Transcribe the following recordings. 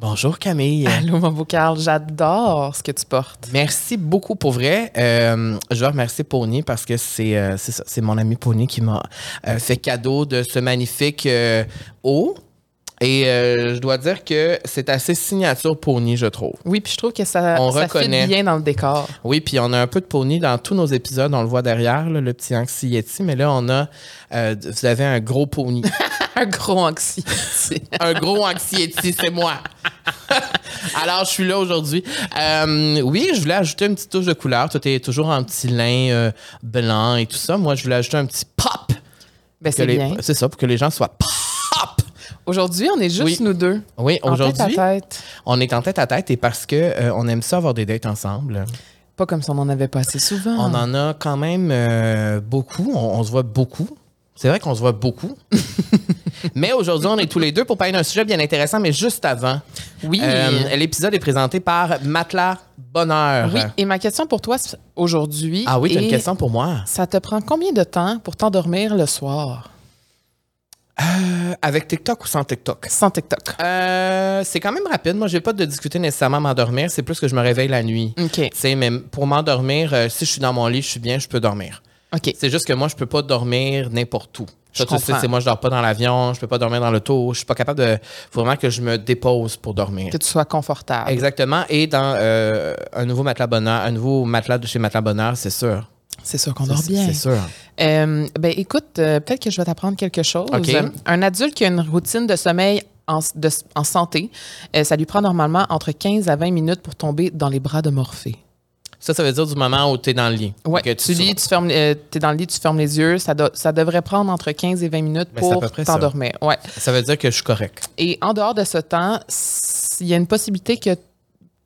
Bonjour Camille. Allô, mon beau Carl, j'adore ce que tu portes. Merci beaucoup pour vrai. Euh, je veux remercier Pony parce que c'est euh, c'est mon ami Pony qui m'a euh, fait cadeau de ce magnifique haut. Et je dois dire que c'est assez signature Pony, je trouve. Oui, puis je trouve que ça, On ça reconnaît. fit bien dans le décor. Oui, puis on a un peu de Pony dans tous nos épisodes. On le voit derrière, là, le petit anxiety. Mais là, on a. vous avez un gros Pony. Un gros anxiété. un gros anxiety, c'est moi. Alors, je suis là aujourd'hui. Euh, oui, je voulais ajouter une petite touche de couleur. Toi, t'es toujours en petit lin euh, blanc et tout ça. Moi, je voulais ajouter un petit pop. ben, c'est bien. C'est ça, pour que les gens soient pop. Aujourd'hui, on est juste Oui. nous deux. Oui, en aujourd'hui, tête à tête. on est en tête à tête et parce que euh, on aime ça avoir des dates ensemble. Pas comme si on en avait pas assez souvent. On en a quand même euh, beaucoup. On, on se voit beaucoup. C'est vrai qu'on se voit beaucoup. mais aujourd'hui, on est tous les deux pour parler d'un sujet bien intéressant, mais juste avant. Oui. Euh, L'épisode est présenté par Matelas Bonheur. oui, et ma question pour toi aujourd'hui. Ah oui, tu as une est, question pour moi. Ça te prend combien de temps pour t'endormir le soir? Euh, avec TikTok ou sans TikTok? Sans TikTok. Euh, c'est quand même rapide. Moi, j'ai pas de discuter nécessairement m'endormir. C'est plus que je me réveille la nuit. OK. Tu sais, mais pour m'endormir, euh, si je suis dans mon lit, je suis bien, je peux dormir. OK. C'est juste que moi, je peux pas dormir n'importe où. Je tu sais, c'est moi, je dors pas dans l'avion, je peux pas dormir dans l'auto, je suis pas capable de. Faut vraiment que je me dépose pour dormir. Que tu sois confortable. Exactement. Et dans euh, un nouveau matelas bonheur, un nouveau matelas de chez Matelas Bonheur, c'est sûr. C'est sûr qu'on dort bien. C'est sûr. Euh, ben écoute, euh, peut-être que je vais t'apprendre quelque chose. Un adulte qui a une routine de sommeil en, de- en santé, ça lui prend normalement entre 15 à 20 minutes pour tomber dans les bras de Morphée. Ça, ça veut dire du moment où tu es dans le lit. Que tu lis, tu fermes, euh, dans le lit, tu fermes les yeux. Ça, do- ça devrait prendre entre 15 et 20 minutes Ben, pour t'endormir. Ouais. Ça veut dire que je suis correct. Et en dehors de ce temps, il y a une possibilité que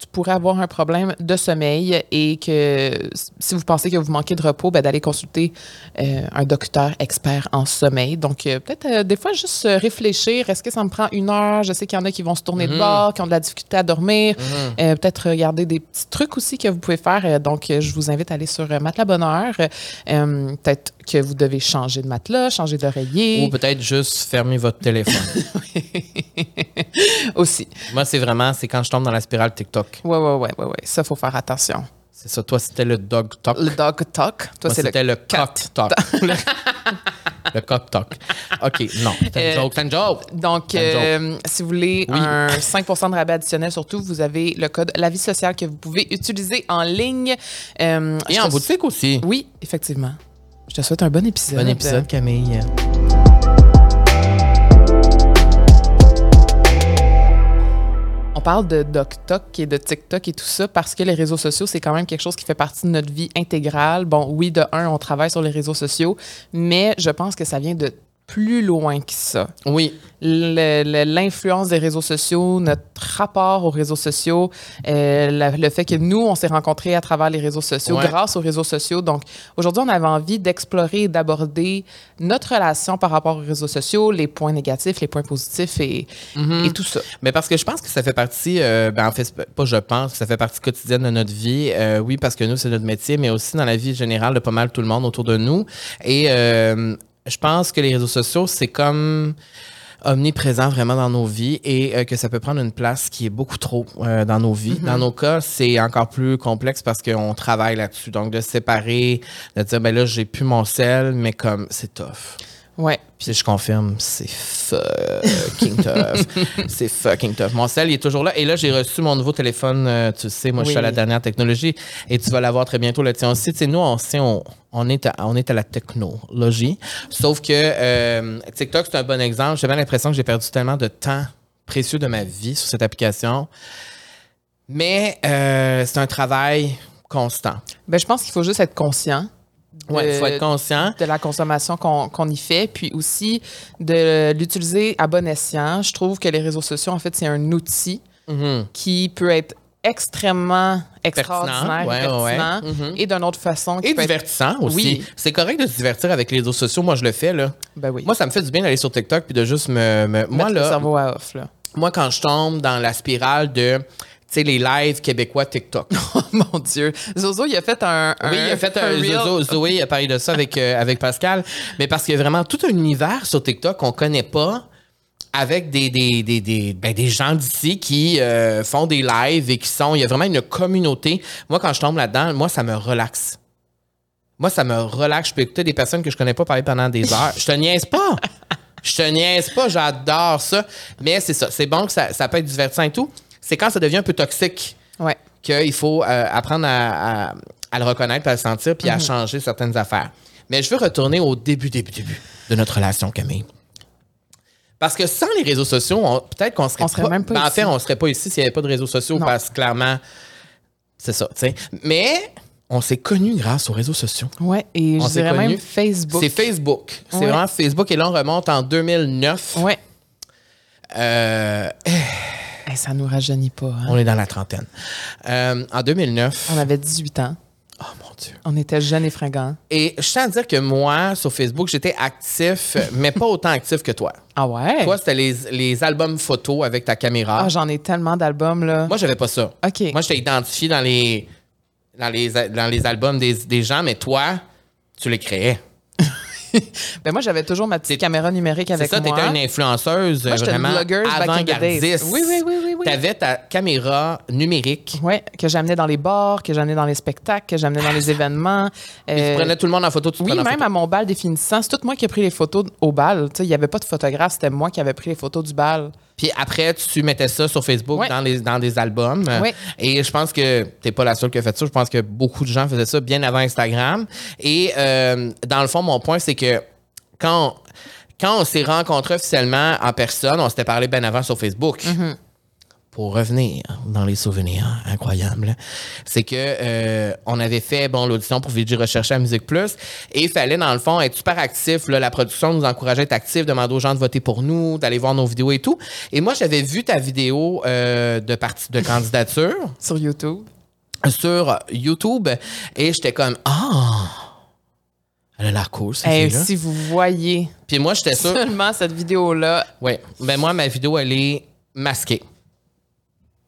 tu pourrais avoir un problème de sommeil et que si vous pensez que vous manquez de repos, ben, d'aller consulter euh, un docteur expert en sommeil. Donc, euh, peut-être euh, des fois, juste réfléchir. Est-ce que ça me prend une heure? Je sais qu'il y en a qui vont se tourner de bord, qui ont de la difficulté à dormir. Euh, peut-être regarder des petits trucs aussi que vous pouvez faire. Donc, je vous invite à aller sur Bonheur. Euh, peut-être que vous devez changer de matelas, changer d'oreiller Ou peut-être juste fermer votre téléphone. aussi. Moi, c'est vraiment, c'est quand je tombe dans la spirale TikTok. Ouais, ouais, ouais, ouais, ouais. Ça, faut faire attention. C'est ça. Toi, c'était le dog talk. Le dog talk. Toi, le c'était le, cat cock talk. le, le cock talk. OK, non. C'est Euh, joke, une joke. Donc, euh, si vous voulez Oui. un 5% de rabais additionnel, surtout, vous avez le code La Vie Sociale que vous pouvez utiliser en ligne. Euh, Et en boutique aussi. Oui, effectivement. Je te souhaite un bon épisode. Bon épisode, Camille. On parle de DocTok et de TikTok et tout ça parce que les réseaux sociaux, c'est quand même quelque chose qui fait partie de notre vie intégrale. Bon, oui, de un, on travaille sur les réseaux sociaux, mais je pense que ça vient de plus loin que ça. Oui. L'influence des réseaux sociaux, notre rapport aux réseaux sociaux, euh, la- le fait que nous, on s'est rencontrés à travers les réseaux sociaux, Ouais. grâce aux réseaux sociaux. Donc, aujourd'hui, on avait envie d'explorer et d'aborder notre relation par rapport aux réseaux sociaux, les points négatifs, les points positifs et, Mm-hmm. et tout ça. Mais parce que je pense que ça fait partie, euh, ben en fait, pas je pense, ça fait partie quotidienne de notre vie. Euh, oui, parce que nous, c'est notre métier, mais aussi dans la vie générale de pas mal tout le monde autour de nous. Et je pense que les réseaux sociaux, c'est comme omniprésent vraiment dans nos vies et euh, que ça peut prendre une place qui est beaucoup trop euh, dans nos vies. Dans nos cas, c'est encore plus complexe parce qu'on travaille là-dessus. Donc, de se séparer, de dire, ben là, j'ai plus mon sel, mais comme, c'est tough. Ouais. Puis je confirme, c'est fucking tough. c'est fucking tough. Mon sel, il est toujours là. Et là, j'ai reçu mon nouveau téléphone. euh, tu sais, moi, je suis à la dernière technologie. Et tu vas l'avoir très bientôt, le tien aussi. Tu sais, nous, on, sait, on, on, est à, on est à la technologie. Sauf que euh, TikTok, c'est un bon exemple. J'ai bien l'impression que j'ai perdu tellement de temps précieux de ma vie sur cette application. Mais euh, c'est un travail constant. Ben, je pense qu'il faut juste être conscient. De- Ouais, il faut être conscient. de la consommation qu'on qu'on y fait, puis aussi de l'utiliser à bon escient. Je trouve que les réseaux sociaux, en fait, c'est un outil Mhm. qui peut être extrêmement extraordinaire, ouais, et ouais, Mhm. et d'une autre façon qui Et peut être... divertissant aussi. Oui. C'est correct de se divertir avec les réseaux sociaux. Moi, je le fais, là. Ben oui. Moi, ça me fait du bien d'aller sur TikTok puis de juste me. me- moi, Mettre le là, cerveau à off, là. moi, quand je tombe dans la spirale de. Sais, les lives québécois TikTok. Oh mon Dieu. Zozo, il a fait un. Oui, il a fait un. Zozo, Zoé a parlé de ça avec, euh, avec Pascal. Mais parce qu'il y a vraiment tout un univers sur TikTok qu'on connaît pas. avec des, des, des, des, ben, des gens d'ici qui euh, font des lives et qui sont. Il y a vraiment une communauté. Moi, quand je tombe là-dedans, moi, ça me relaxe. Moi, ça me relaxe. Je peux écouter des personnes que je connais pas parler pendant des heures. Je te niaise pas. Je te niaise pas. J'adore ça. Mais c'est ça. C'est bon que ça, ça peut être divertissant et tout. C'est quand ça devient un peu toxique Ouais. qu'il faut euh, apprendre à, à- à le reconnaître, à le sentir, puis à Mhm. changer certaines affaires. Mais je veux retourner au début, début, début de notre relation, Camille. Parce que sans les réseaux sociaux, peut-être qu'on serait, On serait même pas ben, En fait, on serait pas ici s'il n'y avait pas de réseaux sociaux, Non. parce que clairement, c'est ça, tu sais. Mais on s'est connus grâce aux réseaux sociaux. Ouais. Et On je dirais même connus. Facebook. C'est Facebook. C'est Ouais. vraiment Facebook. Et là, on remonte en 2009. Ouais. Euh, Hey, ça nous rajeunit pas. hein. on est dans la trentaine. Euh, en 2009. On avait 18 ans. Oh mon Dieu. On était jeunes et fringants. Et je tiens à dire que moi, sur Facebook, j'étais actif, mais pas autant actif que toi. Ah ouais? Toi, c'était les, les albums photos avec ta caméra. Ah, j'en ai tellement d'albums, là. moi, j'avais pas ça. OK. Moi, j'étais identifié dans les, dans les, dans les albums des, des gens, mais toi, tu les créais. Ben moi, j'avais toujours ma petite caméra numérique C'est avec ça, moi. t'étais une influenceuse Moi, vraiment avant-gardiste. Oui, oui, oui, oui, oui. T'avais ta caméra numérique. Ouais, que j'amenais dans les bars, que j'amenais dans les spectacles, que j'amenais dans les événements. Tu Euh, prenais tout le monde en photo, tu oui, même photo. à mon bal définissant, c'est tout moi qui ai pris les photos au bal. Il n'y avait pas de photographe, c'était moi qui avais pris les photos du bal. Puis après, tu mettais ça sur Facebook Ouais. dans, les, dans des albums. Ouais. Et je pense que t'es pas la seule qui a fait ça. Je pense que beaucoup de gens faisaient ça bien avant Instagram. Et euh, dans le fond, mon point, c'est que quand, quand on s'est rencontrés officiellement en personne, on s'était parlé bien avant sur Facebook. Mm-hmm. Pour revenir dans les souvenirs incroyables, c'est que euh, on avait fait bon l'audition pour VG Rechercher à Musique Plus et il fallait dans le fond être super actif. Là, la production nous encourageait à être actif, demander aux gens de voter pour nous, d'aller voir nos vidéos et tout. Et moi, j'avais vu ta vidéo euh, de partie de candidature Sur YouTube. sur YouTube et j'étais comme ah elle a l'air cool cette Hey, fille-là. si vous voyez Puis moi j'étais sûr seulement cette vidéo-là, ouais ben moi ma vidéo elle est masquée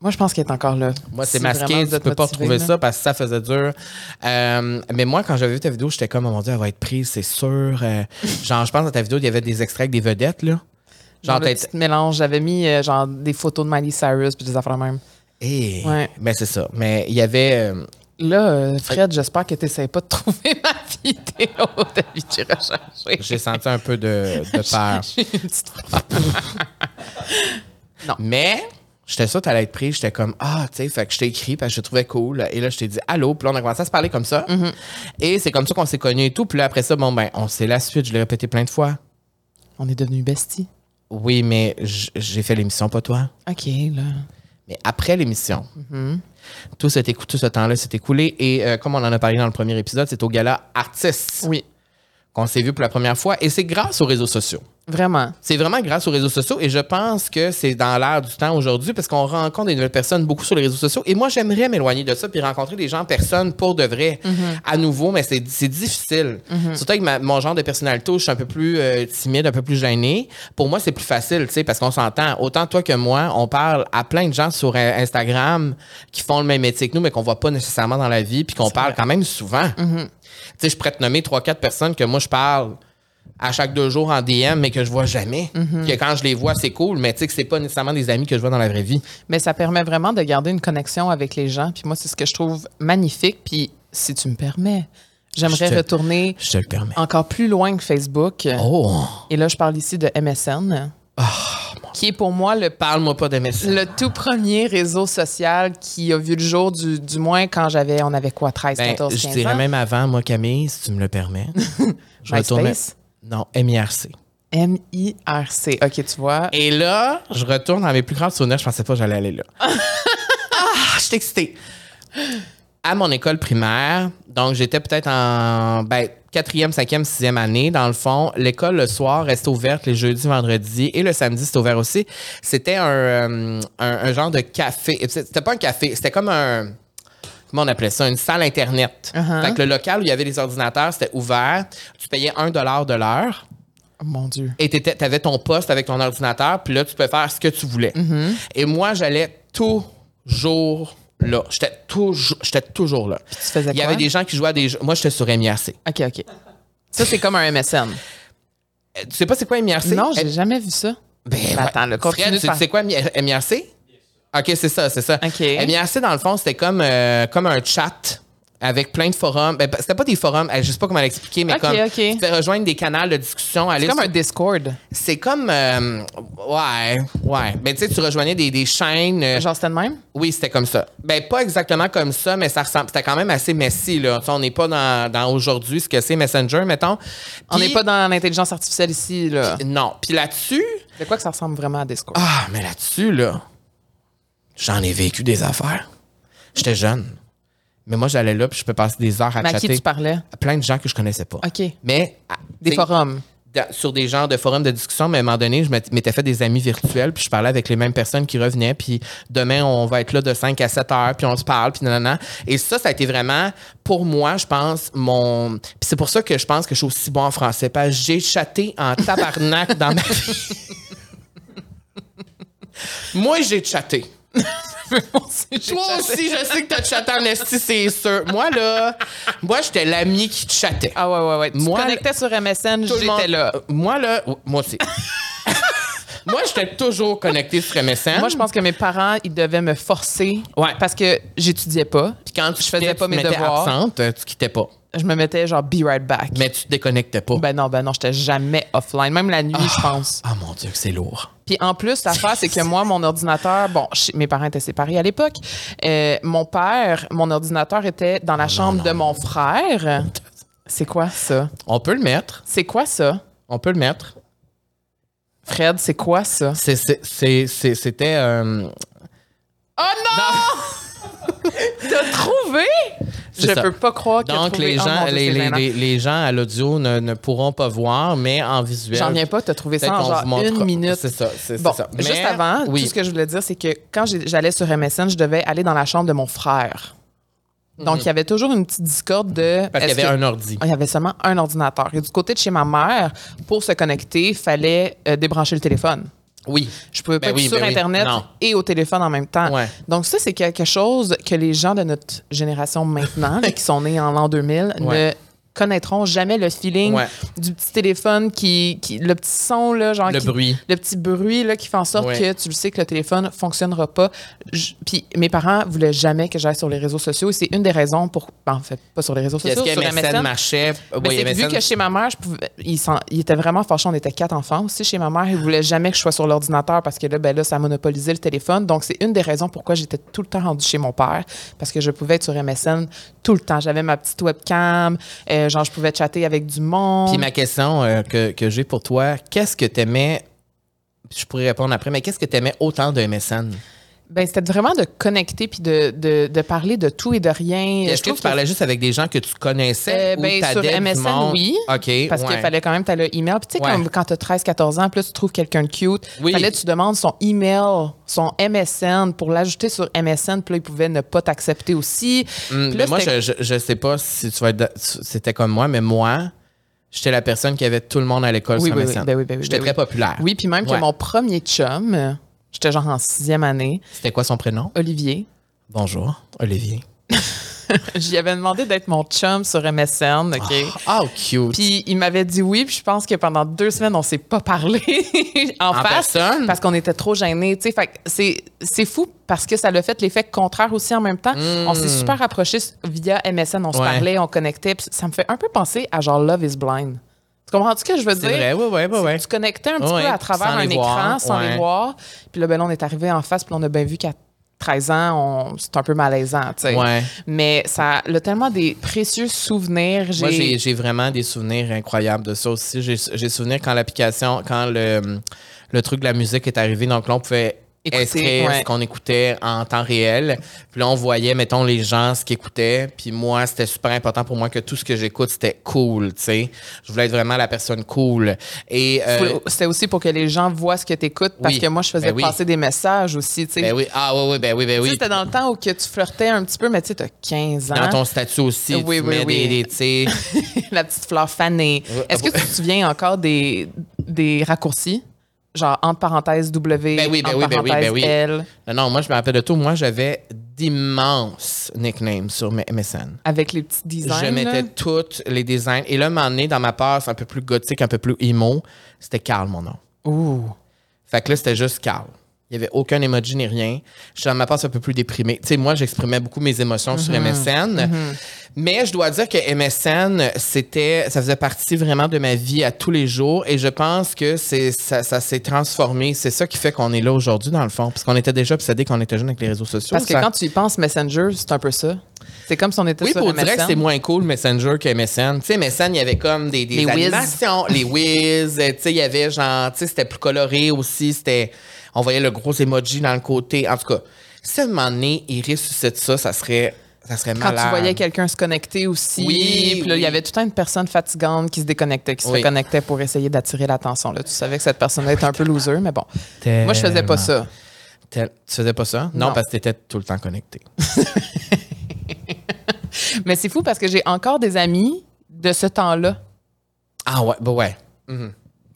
moi, je pense qu'elle est encore là. moi c'est Si masqué tu peux pas retrouver là. ça parce que ça faisait dur Euh, mais moi quand j'avais vu ta vidéo j'étais comme oh mon dieu elle va être prise c'est sûr Euh, genre je pense dans ta vidéo il y avait des extraits avec des vedettes là Genre le petit mélange. J'avais mis euh, genre des photos de Miley Cyrus puis des affaires même. Eh, Ouais. ben c'est ça mais il y avait Là, Fred, j'espère que tu n'essaies pas de trouver ma vidéo de j'ai recherchée. j'ai senti un peu de, de peur une petite Mais j'étais sûr que t'allais être pris. J'étais comme, ah, tu sais, fait que je t'ai écrit parce que je te trouvais cool. Et là, je t'ai dit, allô? Puis là, on a commencé à se parler comme ça. Mm-hmm. Et c'est comme ça qu'on s'est connus et tout. Puis là, après ça, bon, ben, on sait la suite. Je l'ai répété plein de fois. On est devenus besties. Oui, mais j'ai fait l'émission, pas toi. OK, là. Mais après l'émission, Mm-hmm. tout, cet tout ce temps-là s'est écoulé. Et euh, comme on en a parlé dans le premier épisode, c'est au gala Artistes Oui, qu'on s'est vu pour la première fois. Et c'est grâce aux réseaux sociaux. Vraiment. C'est vraiment grâce aux réseaux sociaux et je pense que c'est dans l'air du temps aujourd'hui parce qu'on rencontre des nouvelles personnes beaucoup sur les réseaux sociaux et moi j'aimerais m'éloigner de ça puis rencontrer des gens en personne pour de vrai à nouveau mais c'est c'est difficile. Surtout avec ma- mon genre de personnalité où je suis un peu plus euh, timide, un peu plus gêné. Pour moi c'est plus facile, tu sais parce qu'on s'entend autant toi que moi, on parle à plein de gens sur Instagram qui font le même métier que nous mais qu'on voit pas nécessairement dans la vie puis qu'on parle quand même souvent. Tu sais je pourrais te nommer trois quatre personnes que moi je parle à chaque deux jours en DM, mais que je vois jamais. Que quand je les vois, c'est cool, mais tu sais que c'est pas nécessairement des amis que je vois dans la vraie vie. Mais ça permet vraiment de garder une connexion avec les gens. Puis moi, c'est ce que je trouve magnifique. Puis si tu me permets, j'aimerais Je retourner Je te le permets. encore plus loin que Facebook. Oh! Et là, je parle ici de MSN, qui est pour moi le, Parle-moi pas de messages. le tout premier réseau social qui a vu le jour, du, du moins quand j'avais, on avait quoi, 13, Ben, 14, je 15 dirais ans? même avant, moi, Camille, si tu me le permets. je retourne. Non, MIRC. M-I-R-C. OK, tu vois. Et là, je retourne dans mes plus grands souvenirs. Je pensais pas que j'allais aller là. ah, je suis excitée. À mon école primaire, donc j'étais peut-être en ben, quatrième, cinquième, sixième année. Dans le fond, l'école le soir restait ouverte les jeudis, vendredis et le samedi c'était ouvert aussi. C'était un, euh, un, un genre de café. C'était pas un café, c'était comme un on appelait ça, une salle Internet. Uh-huh. Fait que le local où il y avait les ordinateurs, c'était ouvert. Tu payais un dollar de l'heure Oh, mon Dieu. et tu avais ton poste avec ton ordinateur, puis là, tu peux faire ce que tu voulais. Et moi, j'allais toujours là. J'étais toujours, j'étais toujours là. Tu faisais Il y quoi? avait des gens qui jouaient à des jeux. Moi, j'étais sur MIRC. OK, OK. Ça, c'est comme un MSN. Tu sais pas c'est quoi MIRC? Non, j'ai jamais vu ça. Ben, attends, le continue Fred, tu sais quoi, Mi- MIRC? OK, c'est ça, c'est ça. OK. MIRC, dans le fond, c'était comme, euh, comme un chat avec plein de forums. Ben, c'était pas des forums, euh, je sais pas comment l'expliquer, mais OK, comme tu pouvais rejoindre des canaux de discussion. C'est comme sur- un Discord. C'est comme... euh, ouais, ouais. Ben, tu sais, tu rejoignais des, des chaînes... euh, Genre, c'était le même? oui, c'était comme ça. Ben, pas exactement comme ça, mais ça ressemble. C'était quand même assez messy, là. On n'est pas dans, dans aujourd'hui ce que c'est Messenger, mettons. On n'est pas dans l'intelligence artificielle ici, là. Non. Puis là-dessus, De quoi que ça ressemble vraiment à Discord? ah, mais là-dessus, là, j'en ai vécu des affaires. J'étais jeune. Mais moi, j'allais là, puis je peux passer des heures à Mais à qui tu parlais? à plein de gens que je connaissais pas. OK. Mais. Des forums. Sur des genres de forums de discussion, mais à un moment donné, je m'étais m'étais fait des amis virtuels, puis je parlais avec les mêmes personnes qui revenaient, puis demain, on va être là de 5 à 7 heures, puis on se parle, puis nanana. Et ça, ça a été vraiment, pour moi, je pense, mon. Puis c'est pour ça que je pense que je suis aussi bon en français, parce que j'ai chatté en tabarnak dans ma vie. Moi, j'ai chatté. Toi aussi, je sais que t'as chatté en esti, c'est sûr. Moi, là, moi, j'étais l'ami qui te chattait. Ah ouais, ouais, ouais. Tu Moi, te connectais sur MSN, j'étais là. Moi, là, moi aussi. moi, j'étais toujours connecté sur MSN. Moi, je pense que mes parents, ils devaient me forcer Ouais. parce que j'étudiais pas. Puis quand tu je faisais quittais, pas tu mes devoirs. absente, tu quittais pas. Je me mettais genre be right back. Mais tu te déconnectais pas. Ben non, ben non, j'étais jamais offline, même la nuit, je pense. Ah mon Dieu, que c'est lourd. Puis en plus, l'affaire, c'est que moi, mon ordinateur, bon, mes parents étaient séparés à l'époque. Euh, mon père, mon ordinateur était dans la chambre de mon frère. C'est quoi ça? On peut le mettre. C'est quoi ça? On peut le mettre. Fred, c'est quoi ça? C'était. euh, Oh non! T'as trouvé? Je ça. peux pas croire que donc, les gens, les, les- les- les gens à l'audio ne, ne pourront pas voir, mais en visuel. J'en viens pas, t'as trouvé ça en genre une minute. C'est ça, c'est Bon, ça. juste Mais- avant, oui. tout ce que je voulais dire, c'est que quand j'allais sur MSN, je devais aller dans la chambre de mon frère. Donc, il y avait toujours une petite discorde de... Mhm. Parce qu'il y avait que- un ordi. Il y avait seulement un ordinateur. Et du côté de chez ma mère, pour se connecter, il fallait euh, débrancher le téléphone. Oui. Je pouvais pas Ben oui, être sur ben. Internet et au téléphone en même temps. Ouais. Donc, ça, c'est quelque chose que les gens de notre génération maintenant, là, qui sont nés en l'an 2000, Ouais. Connaîtront jamais le feeling Ouais. du petit téléphone qui, qui le petit son là genre Le qui- bruit. le petit bruit là qui fait en sorte Ouais. que tu le sais que le téléphone fonctionnera pas puis mes parents voulaient jamais que j'aille sur les réseaux sociaux et c'est une des raisons pour ben, en fait pas sur les réseaux sociaux que sur MSN MSN marchait? mais Oui, que vu MSN que chez ma mère, je pouvais, il, s'en- il était vraiment fâché. On était quatre enfants aussi chez ma mère. Il voulait jamais que je sois sur l'ordinateur parce que là, ben là, ça monopolisait le téléphone. Donc, c'est une des raisons pourquoi j'étais tout le temps rendue chez mon père parce que je pouvais être sur MSN tout le temps. J'avais ma petite webcam, euh, genre, je pouvais chatter avec du monde. Puis ma question euh, que, que j'ai pour toi, qu'est-ce que t'aimais, je pourrais répondre après, mais qu'est-ce que t'aimais autant de MSN? Ben, c'était vraiment de connecter puis de, de, de parler de tout et de rien. Est-ce que tu parlais juste avec des gens que tu connaissais Euh, ou ben, sur MSN, monde? oui. OK, Parce ouais. qu'il fallait quand même, tu as le email. Puis tu sais, Ouais. quand tu as 13-14 ans, là, tu trouves quelqu'un de cute. Oui. fallait que tu demandes son email, son MSN pour l'ajouter sur MSN. Puis là, il pouvait ne pas t'accepter aussi. Là, mais moi, je, je, je sais pas si tu vas être. C'était comme moi, mais moi, j'étais la personne qui avait tout le monde à l'école Oui, sur oui, MSN. oui, ben oui, ben oui, J'étais très populaire. Oui, puis même Ouais. que mon premier chum, j'étais genre en sixième année, C'était quoi son prénom? Olivier. Bonjour, Olivier. J'y avais demandé d'être mon chum sur MSN, OK? Ah, oh, cute. Puis il m'avait dit oui, puis je pense que pendant deux semaines, on s'est pas parlé en, En face personne? parce qu'on était trop gênés. tu sais. C'est fou parce que ça l'a fait l'effet contraire aussi en même temps. On s'est super rapprochés via MSN, on se Hmm. Ouais. parlait, on connectait. ça me fait un peu penser à genre Love is Blind. Tu comprends ce que je veux dire? vrai, oui, oui, oui. oui. Tu connectais un petit Ouais, peu à travers un écran voir, sans ouais. les voir. Puis là, ben, là, on est arrivé en face, puis on a bien vu qu'à 13 ans, on- c'est un peu malaisant, tu sais. Ouais. Mais ça a tellement des précieux souvenirs. Moi, j'ai vraiment des souvenirs incroyables de ça aussi. J'ai souvenir quand l'application, quand le, le truc de la musique est arrivé, donc là, on pouvait inscrire ouais. ce qu'on écoutait en temps réel? Puis là, on voyait, mettons, les gens, ce qu'ils écoutaient. Puis moi, c'était super important pour moi que tout ce que j'écoute, c'était cool, tu sais. Je voulais être vraiment la personne cool. Et... euh, C'était aussi pour que les gens voient ce que tu écoutes, parce Oui. que moi, je faisais Ben oui. passer des messages aussi. tu sais. ben oui, ah oui, oui, ben oui, ben oui. C'était dans le temps où que tu flirtais un petit peu, mais tu sais, t'as 15 ans. Dans ton statut aussi, Oui, tu oui, mets oui. des, des tu sais... la petite fleur fanée. Est-ce que tu te souviens encore des, des raccourcis? Genre, entre parenthèses W, Ben oui, ben entre oui, ben oui, ben parenthèses oui. L, Non, non, moi, je me rappelle de tout. Moi, j'avais d'immenses nicknames sur MSN. avec les petits designs. je mettais tous les designs. Et là, un moment donné, dans ma passe un peu plus gothique, un peu plus emo, c'était Carl, mon nom. Ouh. Fait que là, c'était juste Carl. Il n'y avait aucun emoji ni rien. Je suis dans ma passe un peu plus déprimée. Tu sais, moi, j'exprimais beaucoup mes émotions sur MSN. Mais je dois dire que MSN, c'était, ça faisait partie vraiment de ma vie à tous les jours. Et je pense que c'est, ça, ça s'est transformé. C'est ça qui fait qu'on est là aujourd'hui, dans le fond. Parce qu'on était déjà obsédés quand on était jeune avec les réseaux sociaux. Parce que Ça- quand tu y penses, Messenger, c'est un peu ça. C'est comme si on était oui, sur pour dire que MSN. c'est moins cool Messenger que MSN. Tu sais, MSN, il y avait comme des, des Les whiz. animations, les whiz. Tu sais, il y avait genre, tu sais, c'était plus coloré aussi. C'était, on voyait le gros emoji dans le côté. En tout cas, si à un moment donné, ils ressuscitent ça, ça serait, ça serait Quand tu voyais quelqu'un se connecter aussi, Oui, puis là, il y avait tout le temps une personne fatigante qui se déconnectait, qui se Oui. reconnectait pour essayer d'attirer l'attention. Là, tu savais que cette personne était un peu loser, mais bon. Moi, je faisais pas ça. Tel- Tu faisais pas ça? Non, Non. parce que t'étais tout le temps connecté. Mais c'est fou parce que j'ai encore des amis de ce temps-là. Ah ouais, bah ouais. Tu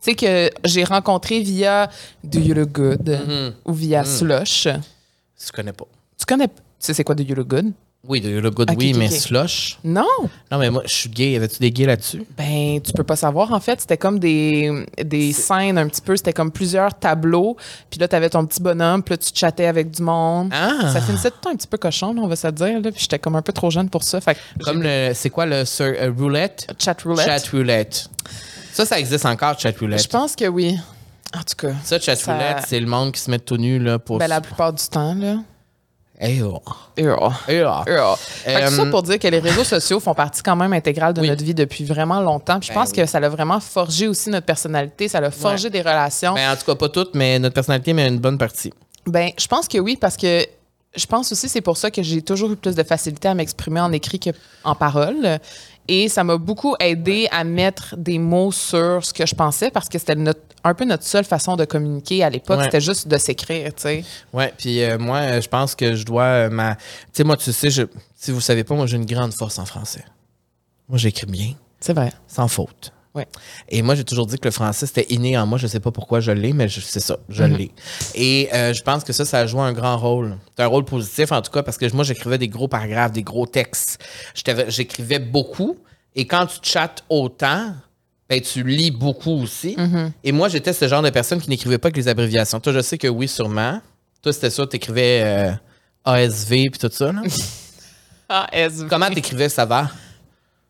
sais, que j'ai rencontré via Do You Look Good Mm-hmm. ou via Slush. Je connais pas. Tu connais. Tu sais, c'est quoi Do You Look Good? Oui, de le good, Ok, oui, mais ok. slush. Non! Non, mais moi, je suis gay. Y avait-tu des gays là-dessus? Ben, tu peux pas savoir. En fait, c'était comme des, des scènes un petit peu. C'était comme plusieurs tableaux. Puis là, t'avais ton petit bonhomme. Puis là, tu chattais avec du monde. Ah! Ça finissait tout le temps un petit peu cochon, là, on va se dire. Là. Puis j'étais comme un peu trop jeune pour ça. Fait que Comme le. C'est quoi le sur, euh, roulette? chat roulette. Chat roulette. Ça, ça existe encore, chat roulette. Je pense que oui. En tout cas. Ça, chat Ça- roulette, c'est le monde qui se met tout nu là, pour. Ben, la plupart du temps, là. Eh oh. Et oh. Eh oh. Et oh. Fait que tout ça Euh, pour dire que les réseaux sociaux font partie quand même intégrale de Oui. notre vie depuis vraiment longtemps. Puis je Ben pense oui. que ça a vraiment forgé aussi notre personnalité. Ça a forgé des relations. Ben, en tout cas, pas toutes, mais notre personnalité, mais une bonne partie. Ben, je pense que oui, parce que je pense aussi c'est pour ça que j'ai toujours eu plus de facilité à m'exprimer en écrit qu'en parole. Et ça m'a beaucoup aidé à mettre des mots sur ce que je pensais parce que c'était notre- un peu notre seule façon de communiquer à l'époque. Ouais. C'était juste de s'écrire, tu sais. Ouais, puis euh, moi, euh, je pense que je dois euh, ma. Tu sais, moi, tu sais, je... si vous savez pas, moi, j'ai une grande force en français. Moi, j'écris bien, C'est vrai. sans faute. Ouais. Et moi, j'ai toujours dit que le français, c'était inné en moi. Je sais pas pourquoi je l'ai, mais c'est ça, je l'ai. Et euh, je pense que ça, ça a joué un grand rôle. C'est un rôle positif, en tout cas, parce que moi, j'écrivais des gros paragraphes, des gros textes. J'écrivais beaucoup. Et quand tu chattes autant, ben, tu lis beaucoup aussi. Et moi, j'étais ce genre de personne qui n'écrivait pas que les abréviations. Toi, je sais que oui, sûrement. Toi, c'était ça, tu écrivais ASV puis tout ça. Là. ASV. Comment t'écrivais ça va?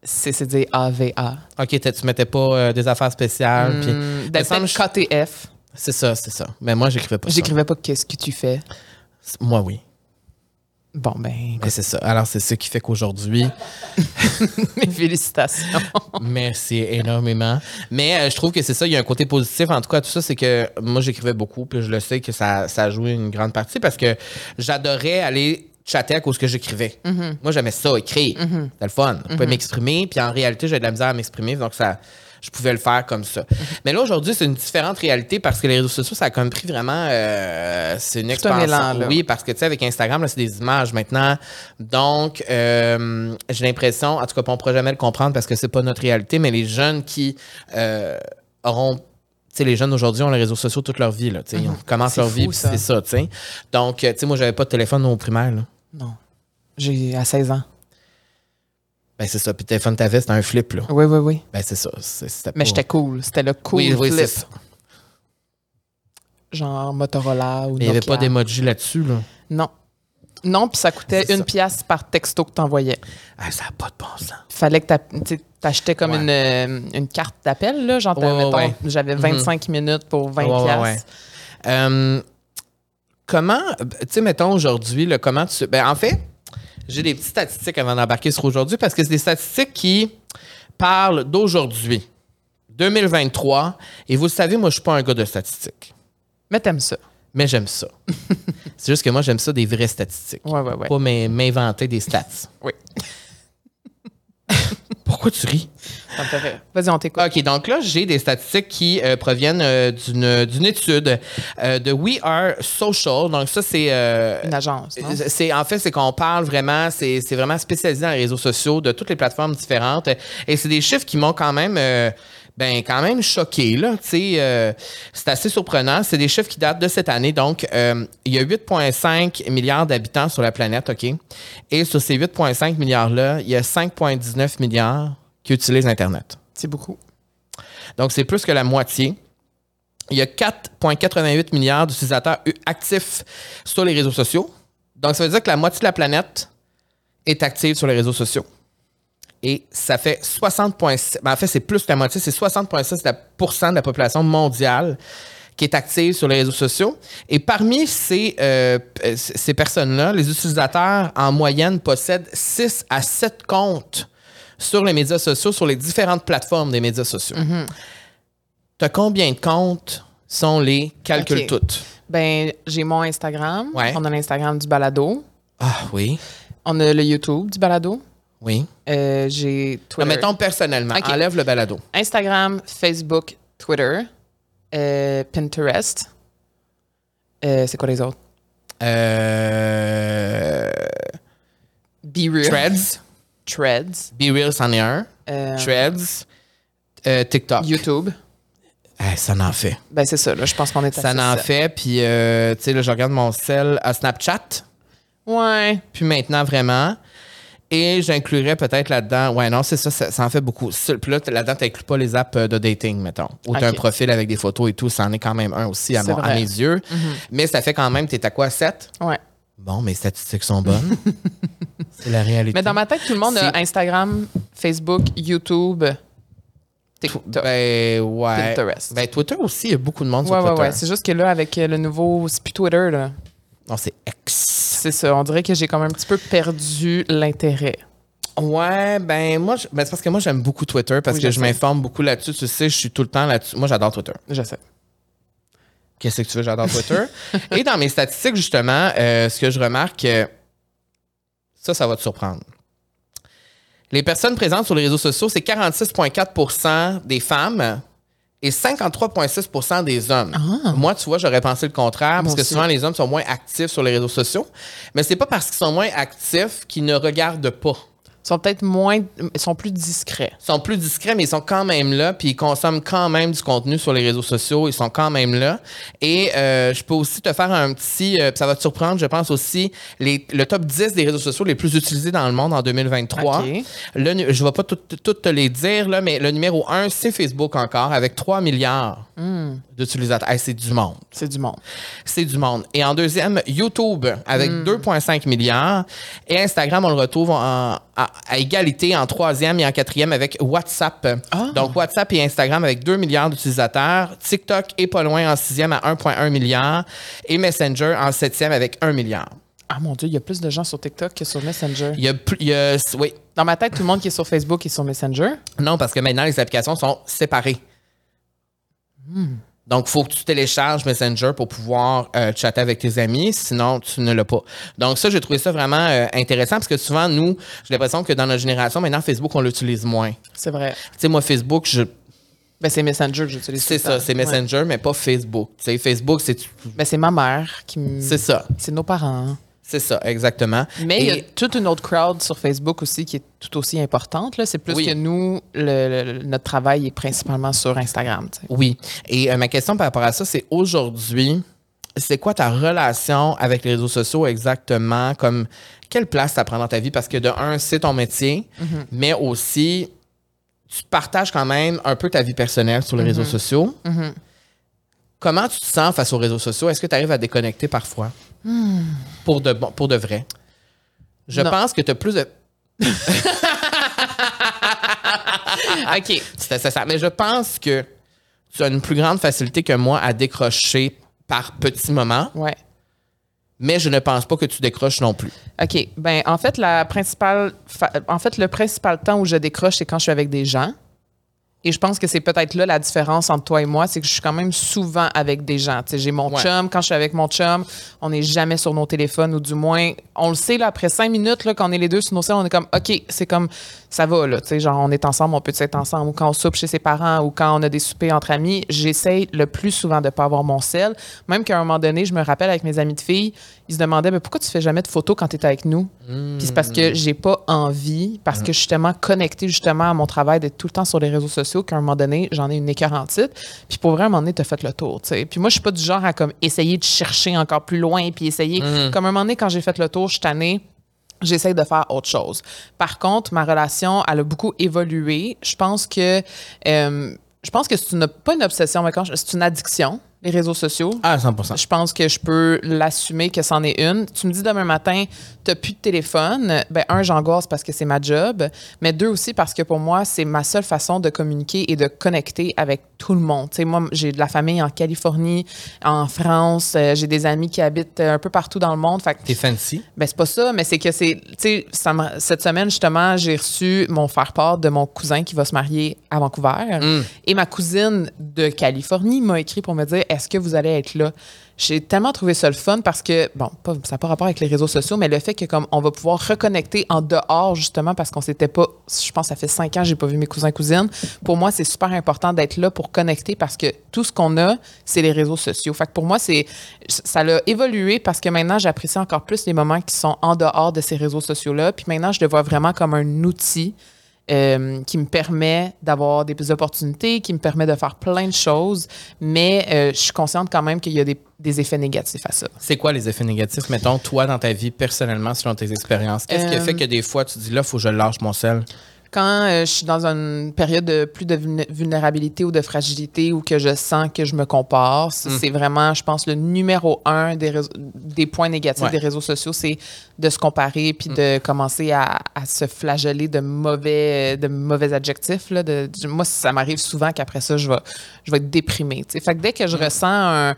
Dire AVA. OK, tu mettais pas euh, des affaires spéciales. puis- me ben, semble- KTF. C'est ça, c'est ça. Mais moi, j'écrivais pas. J'écrivais pas qu'est-ce que tu fais. Moi, oui. Bon, ben, Mais c'est ça. Alors, c'est ce qui fait qu'aujourd'hui, mes félicitations. merci énormément. Mais euh, je trouve que c'est ça. Il y a un côté positif, en tout cas, à tout ça, c'est que moi, j'écrivais beaucoup. Puis je le sais que ça, ça a joué une grande partie parce que j'adorais aller chatter à cause que j'écrivais. Moi, j'aimais ça, écrire. C'était le fun. Je pouvais m'exprimer. Puis en réalité, j'avais de la misère à m'exprimer. Donc, ça. Je pouvais le faire comme ça. Mais là, aujourd'hui, c'est une différente réalité parce que les réseaux sociaux, ça a comme pris vraiment. euh, c'est une expansion. Oui, parce que, tu sais, avec Instagram, c'est des images maintenant. Donc, euh, j'ai l'impression, en tout cas, on ne pourra jamais le comprendre parce que c'est pas notre réalité, mais les jeunes qui euh, auront. Tu sais, les jeunes aujourd'hui ont les réseaux sociaux toute leur vie. Là, tu sais, Ils commencent leur vie, fou, puis ça. c'est ça. tu sais. Donc, euh, tu sais, moi, j'avais pas de téléphone au primaire. Là. Non. J'ai à 16 ans. Ben, c'est ça. Puis téléphone t'avais, c'était un flip. Là. Oui, oui, oui. Ben, c'est ça. C'était Mais pas- j'étais cool. C'était le cool Oui, oui, flip. ça. Genre Motorola ou Mais il n'y avait pas d'emoji là-dessus. Là. Non. Non, puis ça coûtait une ça. pièce par texto que t'envoyais. Ah, ça n'a pas de bon sens. Fallait que t'achetais comme Ouais. une, euh, une carte d'appel, là. Genre, Ouais, ouais, j'avais 25 minutes pour 20 Ouais, ouais, piastres. ouais. Euh, comment, tu sais, mettons aujourd'hui, comment tu. Ben, en fait, j'ai des petites statistiques avant d'embarquer sur aujourd'hui parce que c'est des statistiques qui parlent d'aujourd'hui, 2023. Et vous le savez, moi, je suis pas un gars de statistiques. Mais t'aimes ça. Mais j'aime ça. c'est juste que moi, j'aime ça des vraies statistiques. Ouais, ouais, ouais. Pas m'in- m'inventer des stats. Oui. Pourquoi tu ris? Ça me fait rire. Vas-y, on t'écoute. OK, donc là, j'ai des statistiques qui euh, proviennent euh, d'une d'une étude euh, de We Are Social. Donc, ça, c'est. euh, Une agence, non? c'est en fait c'est qu'on parle vraiment c'est c'est vraiment spécialisé dans les réseaux sociaux de toutes les plateformes différentes et c'est des chiffres qui m'ont quand même euh, ben quand même choqué là tu sais euh, c'est assez surprenant c'est des chiffres qui datent de cette année donc euh, il y a 8,5 milliards d'habitants sur la planète ok? Et sur ces 8,5 milliards là il y a 5,19 milliards qui utilisent internet C'est beaucoup. donc, c'est plus que la moitié. il y a 4,88 milliards d'utilisateurs actifs sur les réseaux sociaux. Donc, ça veut dire que la moitié de la planète est active sur les réseaux sociaux. Et ça fait 60,6. ben, en fait, c'est plus que la moitié, c'est 60,6 de la- population mondiale qui est active sur les réseaux sociaux. Et parmi ces, euh, ces personnes-là, les utilisateurs, en moyenne, possèdent 6 à 7 comptes sur les médias sociaux, sur les différentes plateformes des médias sociaux. Tu as combien de comptes sont les calculs toutes? Ben, j'ai mon Instagram. Ouais. On a l'Instagram du balado. Ah oui, On a le YouTube du balado. Oui. Euh, j'ai Non, Twitter. mettons personnellement, Ok. enlève le balado. Instagram, Facebook, Twitter, euh, Pinterest. Euh, c'est quoi les autres? Euh, Be Real. Threads. Threads. Be Real, c'en est un. Euh, Threads. Euh, TikTok. YouTube. Eh, ça n'en fait. Ben, c'est ça, là. Je pense qu'on est Ça n'en fait. Puis, euh, tu sais, là, je regarde mon sel à Snapchat. Ouais. Puis maintenant, vraiment. Et j'inclurais peut-être là-dedans. Ouais, non, c'est ça, ça, ça en fait beaucoup. Puis là, là-dedans, tu n'inclus pas les apps euh, de dating, mettons. Ou tu as un profil avec des photos et tout. Ça en est quand même un aussi à, mon- à mes yeux. Mais ça fait quand même, tu es à quoi, 7? Ouais. Bon, mes statistiques sont bonnes. c'est la réalité. Mais dans ma tête, tout le monde a Instagram, Facebook, YouTube, TikTok. Ben, ouais. Pinterest. Ben, Twitter aussi, il y a beaucoup de monde ouais, sur ouais, Twitter. ouais. C'est juste que là, avec euh, le nouveau. C'est plus Twitter, là. Non, c'est X. C'est ça. On dirait que j'ai quand même un petit peu perdu l'intérêt. Ouais, ben moi, ben, c'est parce que moi j'aime beaucoup Twitter parce Oui, que je m'informe beaucoup là-dessus. Tu sais, je suis tout le temps là-dessus. Moi, j'adore Twitter. Je sais. Qu'est-ce que tu veux, j'adore Twitter. Et dans mes statistiques, justement, euh, ce que je remarque, euh, ça, ça va te surprendre. Les personnes présentes sur les réseaux sociaux, c'est 46,4% des femmes et 53,6% des hommes. Moi, tu vois, j'aurais pensé le contraire parce Moi que aussi. souvent les hommes sont moins actifs sur les réseaux sociaux. Mais c'est pas parce qu'ils sont moins actifs qu'ils ne regardent pas. Sont peut-être moins. Ils sont plus discrets. Ils sont plus discrets, mais ils sont quand même là, puis ils consomment quand même du contenu sur les réseaux sociaux. Ils sont quand même là. Et euh, je peux aussi te faire un petit, euh, ça va te surprendre, je pense aussi, les, le top 10 des réseaux sociaux les plus utilisés dans le monde en 2023. OK. Le nu- je ne vais pas toutes tout te les dire, là, mais le numéro 1, c'est Facebook encore, avec 3 milliards d'utilisateurs. Hey, c'est du monde. C'est du monde. C'est du monde. Et en deuxième, YouTube avec Hmm. 2,5 milliards. Et Instagram, on le retrouve en- à, à égalité en troisième et en quatrième avec WhatsApp. Ah. Donc WhatsApp et Instagram avec 2 milliards d'utilisateurs. TikTok est pas loin en sixième à 1,1 milliard. Et Messenger en septième avec 1 milliard. Ah mon Dieu, il y a plus de gens sur TikTok que sur Messenger. Il y a plus. oui. Dans ma tête, tout le monde qui est sur Facebook est sur Messenger. Non, parce que maintenant, les applications sont séparées. Donc, il faut que tu télécharges Messenger pour pouvoir euh, chatter avec tes amis, sinon tu ne l'as pas. Donc, ça, j'ai trouvé ça vraiment euh, intéressant parce que souvent, nous, j'ai l'impression que dans notre génération, maintenant, Facebook, on l'utilise moins. Tu C'est vrai. sais, moi, Facebook, je, Ben, c'est Messenger que j'utilise. c'est ça, c'est Ouais. Messenger, mais pas Facebook. Tu sais, Facebook, c'est Ben, c'est ma mère qui me. c'est ça. C'est nos parents. C'est ça, exactement. Mais il y a toute une autre crowd sur Facebook aussi qui est tout aussi importante. là. C'est plus Oui. que nous, le- le- notre travail est principalement sur Instagram. Oui. Et euh, ma question par rapport à ça, c'est aujourd'hui, c'est quoi ta relation avec les réseaux sociaux exactement? Comme quelle place ça prend dans ta vie? Parce que de un, c'est ton métier, mais aussi tu partages quand même un peu ta vie personnelle sur les réseaux sociaux. Comment tu te sens face aux réseaux sociaux? Est-ce que tu arrives à déconnecter parfois? Pour, de, bon, pour de vrai. Je Non. pense que tu as plus de. OK. C'est ça, ça. Mais je pense que tu as une plus grande facilité que moi à décrocher par petits moments, Ouais. mais je ne pense pas que tu décroches non plus. OK. Ben, en fait, la principale fa- en fait, le principal temps où je décroche, c'est quand je suis avec des gens. Et je pense que c'est peut-être là la différence entre toi et moi, c'est que je suis quand même souvent avec des gens. J'ai mon Ouais. chum, quand je suis avec mon chum, on n'est jamais sur nos téléphones, ou du moins, on le sait, là, après cinq minutes, là, quand on est les deux sur nos selles, on est comme, OK, c'est comme, ça va, là, tu sais, genre, on est ensemble, on peut être ensemble, ou quand on soupe chez ses parents, ou quand on a des soupers entre amis, j'essaye le plus souvent de ne pas avoir mon sel. Même qu'à un moment donné, je me rappelle avec mes amis de filles, ils se demandaient, mais pourquoi tu fais jamais de photos quand tu es avec nous? Puis c'est parce que j'ai pas envie, parce que je suis tellement connectée justement à mon travail d'être tout le temps sur les réseaux sociaux qu'à un moment donné, j'en ai une écœurantite. Puis pour vrai, à un moment donné, t'as fait le tour, tu sais. Puis moi, je suis pas du genre à comme essayer de chercher encore plus loin, puis essayer. Comme à un moment donné, quand j'ai fait le tour, je suis tannée. J'essaie de faire autre chose. Par contre, ma relation, elle a beaucoup évolué. Je pense que euh, Je pense que c'est une, pas une obsession, mais c'est une addiction, les réseaux sociaux. Ah, 100% Je pense que je peux l'assumer que c'en est une. Tu me dis demain matin, tu plus de téléphone. Ben, un, j'angoisse parce que c'est ma job. Mais deux aussi parce que pour moi, c'est ma seule façon de communiquer et de connecter avec tout le monde. Tu sais, moi, j'ai de la famille en Californie, en France. euh, j'ai des amis qui habitent un peu partout dans le monde. Fait T'es fancy. ben, c'est pas ça, mais c'est que c'est. Tu sais, cette semaine, justement, j'ai reçu mon faire-part de mon cousin qui va se marier à Vancouver. Mm. Et ma cousine de Californie m'a écrit pour me dire Est-ce que vous allez être là? J'ai tellement trouvé ça le fun parce que, bon, ça n'a pas rapport avec les réseaux sociaux, mais le fait que, comme, on va pouvoir reconnecter en dehors, justement, parce qu'on s'était pas. Je pense ça fait cinq ans j'ai pas vu mes cousins cousines. Pour moi, c'est super important d'être là pour connecter parce que tout ce qu'on a, c'est les réseaux sociaux. Fait que pour moi, c'est ça l'a évolué parce que maintenant, j'apprécie encore plus les moments qui sont en dehors de ces réseaux sociaux-là. Puis maintenant, je le vois vraiment comme un outil euh, qui me permet d'avoir des opportunités, qui me permet de faire plein de choses, mais euh, je suis consciente quand même qu'il y a des, des effets négatifs à ça. C'est quoi les effets négatifs, mettons, toi, dans ta vie, personnellement, selon tes expériences? Qu'est-ce qui a Euh, fait que des fois, tu dis là, faut que je lâche mon sel? Quand euh, je suis dans une période de plus de vulné- vulnérabilité ou de fragilité ou que je sens que je me compare, Mm. c'est vraiment, je pense, le numéro un des, réseaux- des points négatifs Ouais. des réseaux sociaux, c'est de se comparer puis de commencer à, à se flageller de mauvais, de mauvais adjectifs. Là, de, de- moi, ça m'arrive souvent qu'après ça, je vais, je vais être déprimée. tu. Fait que dès que je ressens un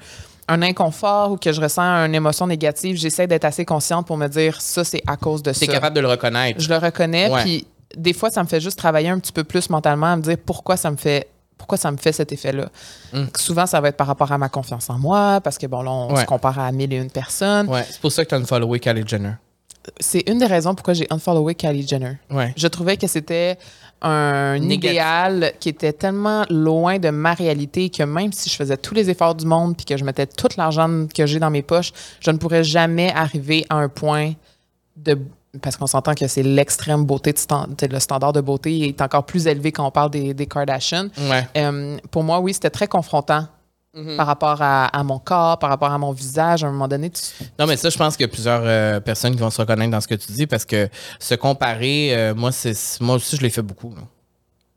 un inconfort ou que je ressens une émotion négative, j'essaie d'être assez consciente pour me dire ça, c'est à cause de ça. capable de le reconnaître. Je le reconnais, puis des fois, ça me fait juste travailler un petit peu plus mentalement, à me dire pourquoi ça me fait pourquoi ça me fait cet effet-là. Mm. Souvent, ça va être par rapport à ma confiance en moi, parce que bon, là, on Ouais. se compare à mille et une personnes. Ouais, c'est pour ça que tu as unfollowé Kylie Jenner. C'est une des raisons pourquoi j'ai unfollowé Kylie Jenner. Ouais. Je trouvais que c'était un Négatif. idéal qui était tellement loin de ma réalité que même si je faisais tous les efforts du monde puis que je mettais tout l'argent que j'ai dans mes poches, je ne pourrais jamais arriver à un point de parce qu'on s'entend que c'est l'extrême beauté, de stand- le standard de beauté est encore plus élevé quand on parle des, des. Ouais. Euh, pour moi, oui, c'était très confrontant par rapport à, à mon corps, par rapport à mon visage. À un moment donné, tu, Non, mais ça, je pense qu'il y a plusieurs euh, personnes qui vont se reconnaître dans ce que tu dis parce que se comparer, euh, moi, moi aussi, je l'ai fait beaucoup. là.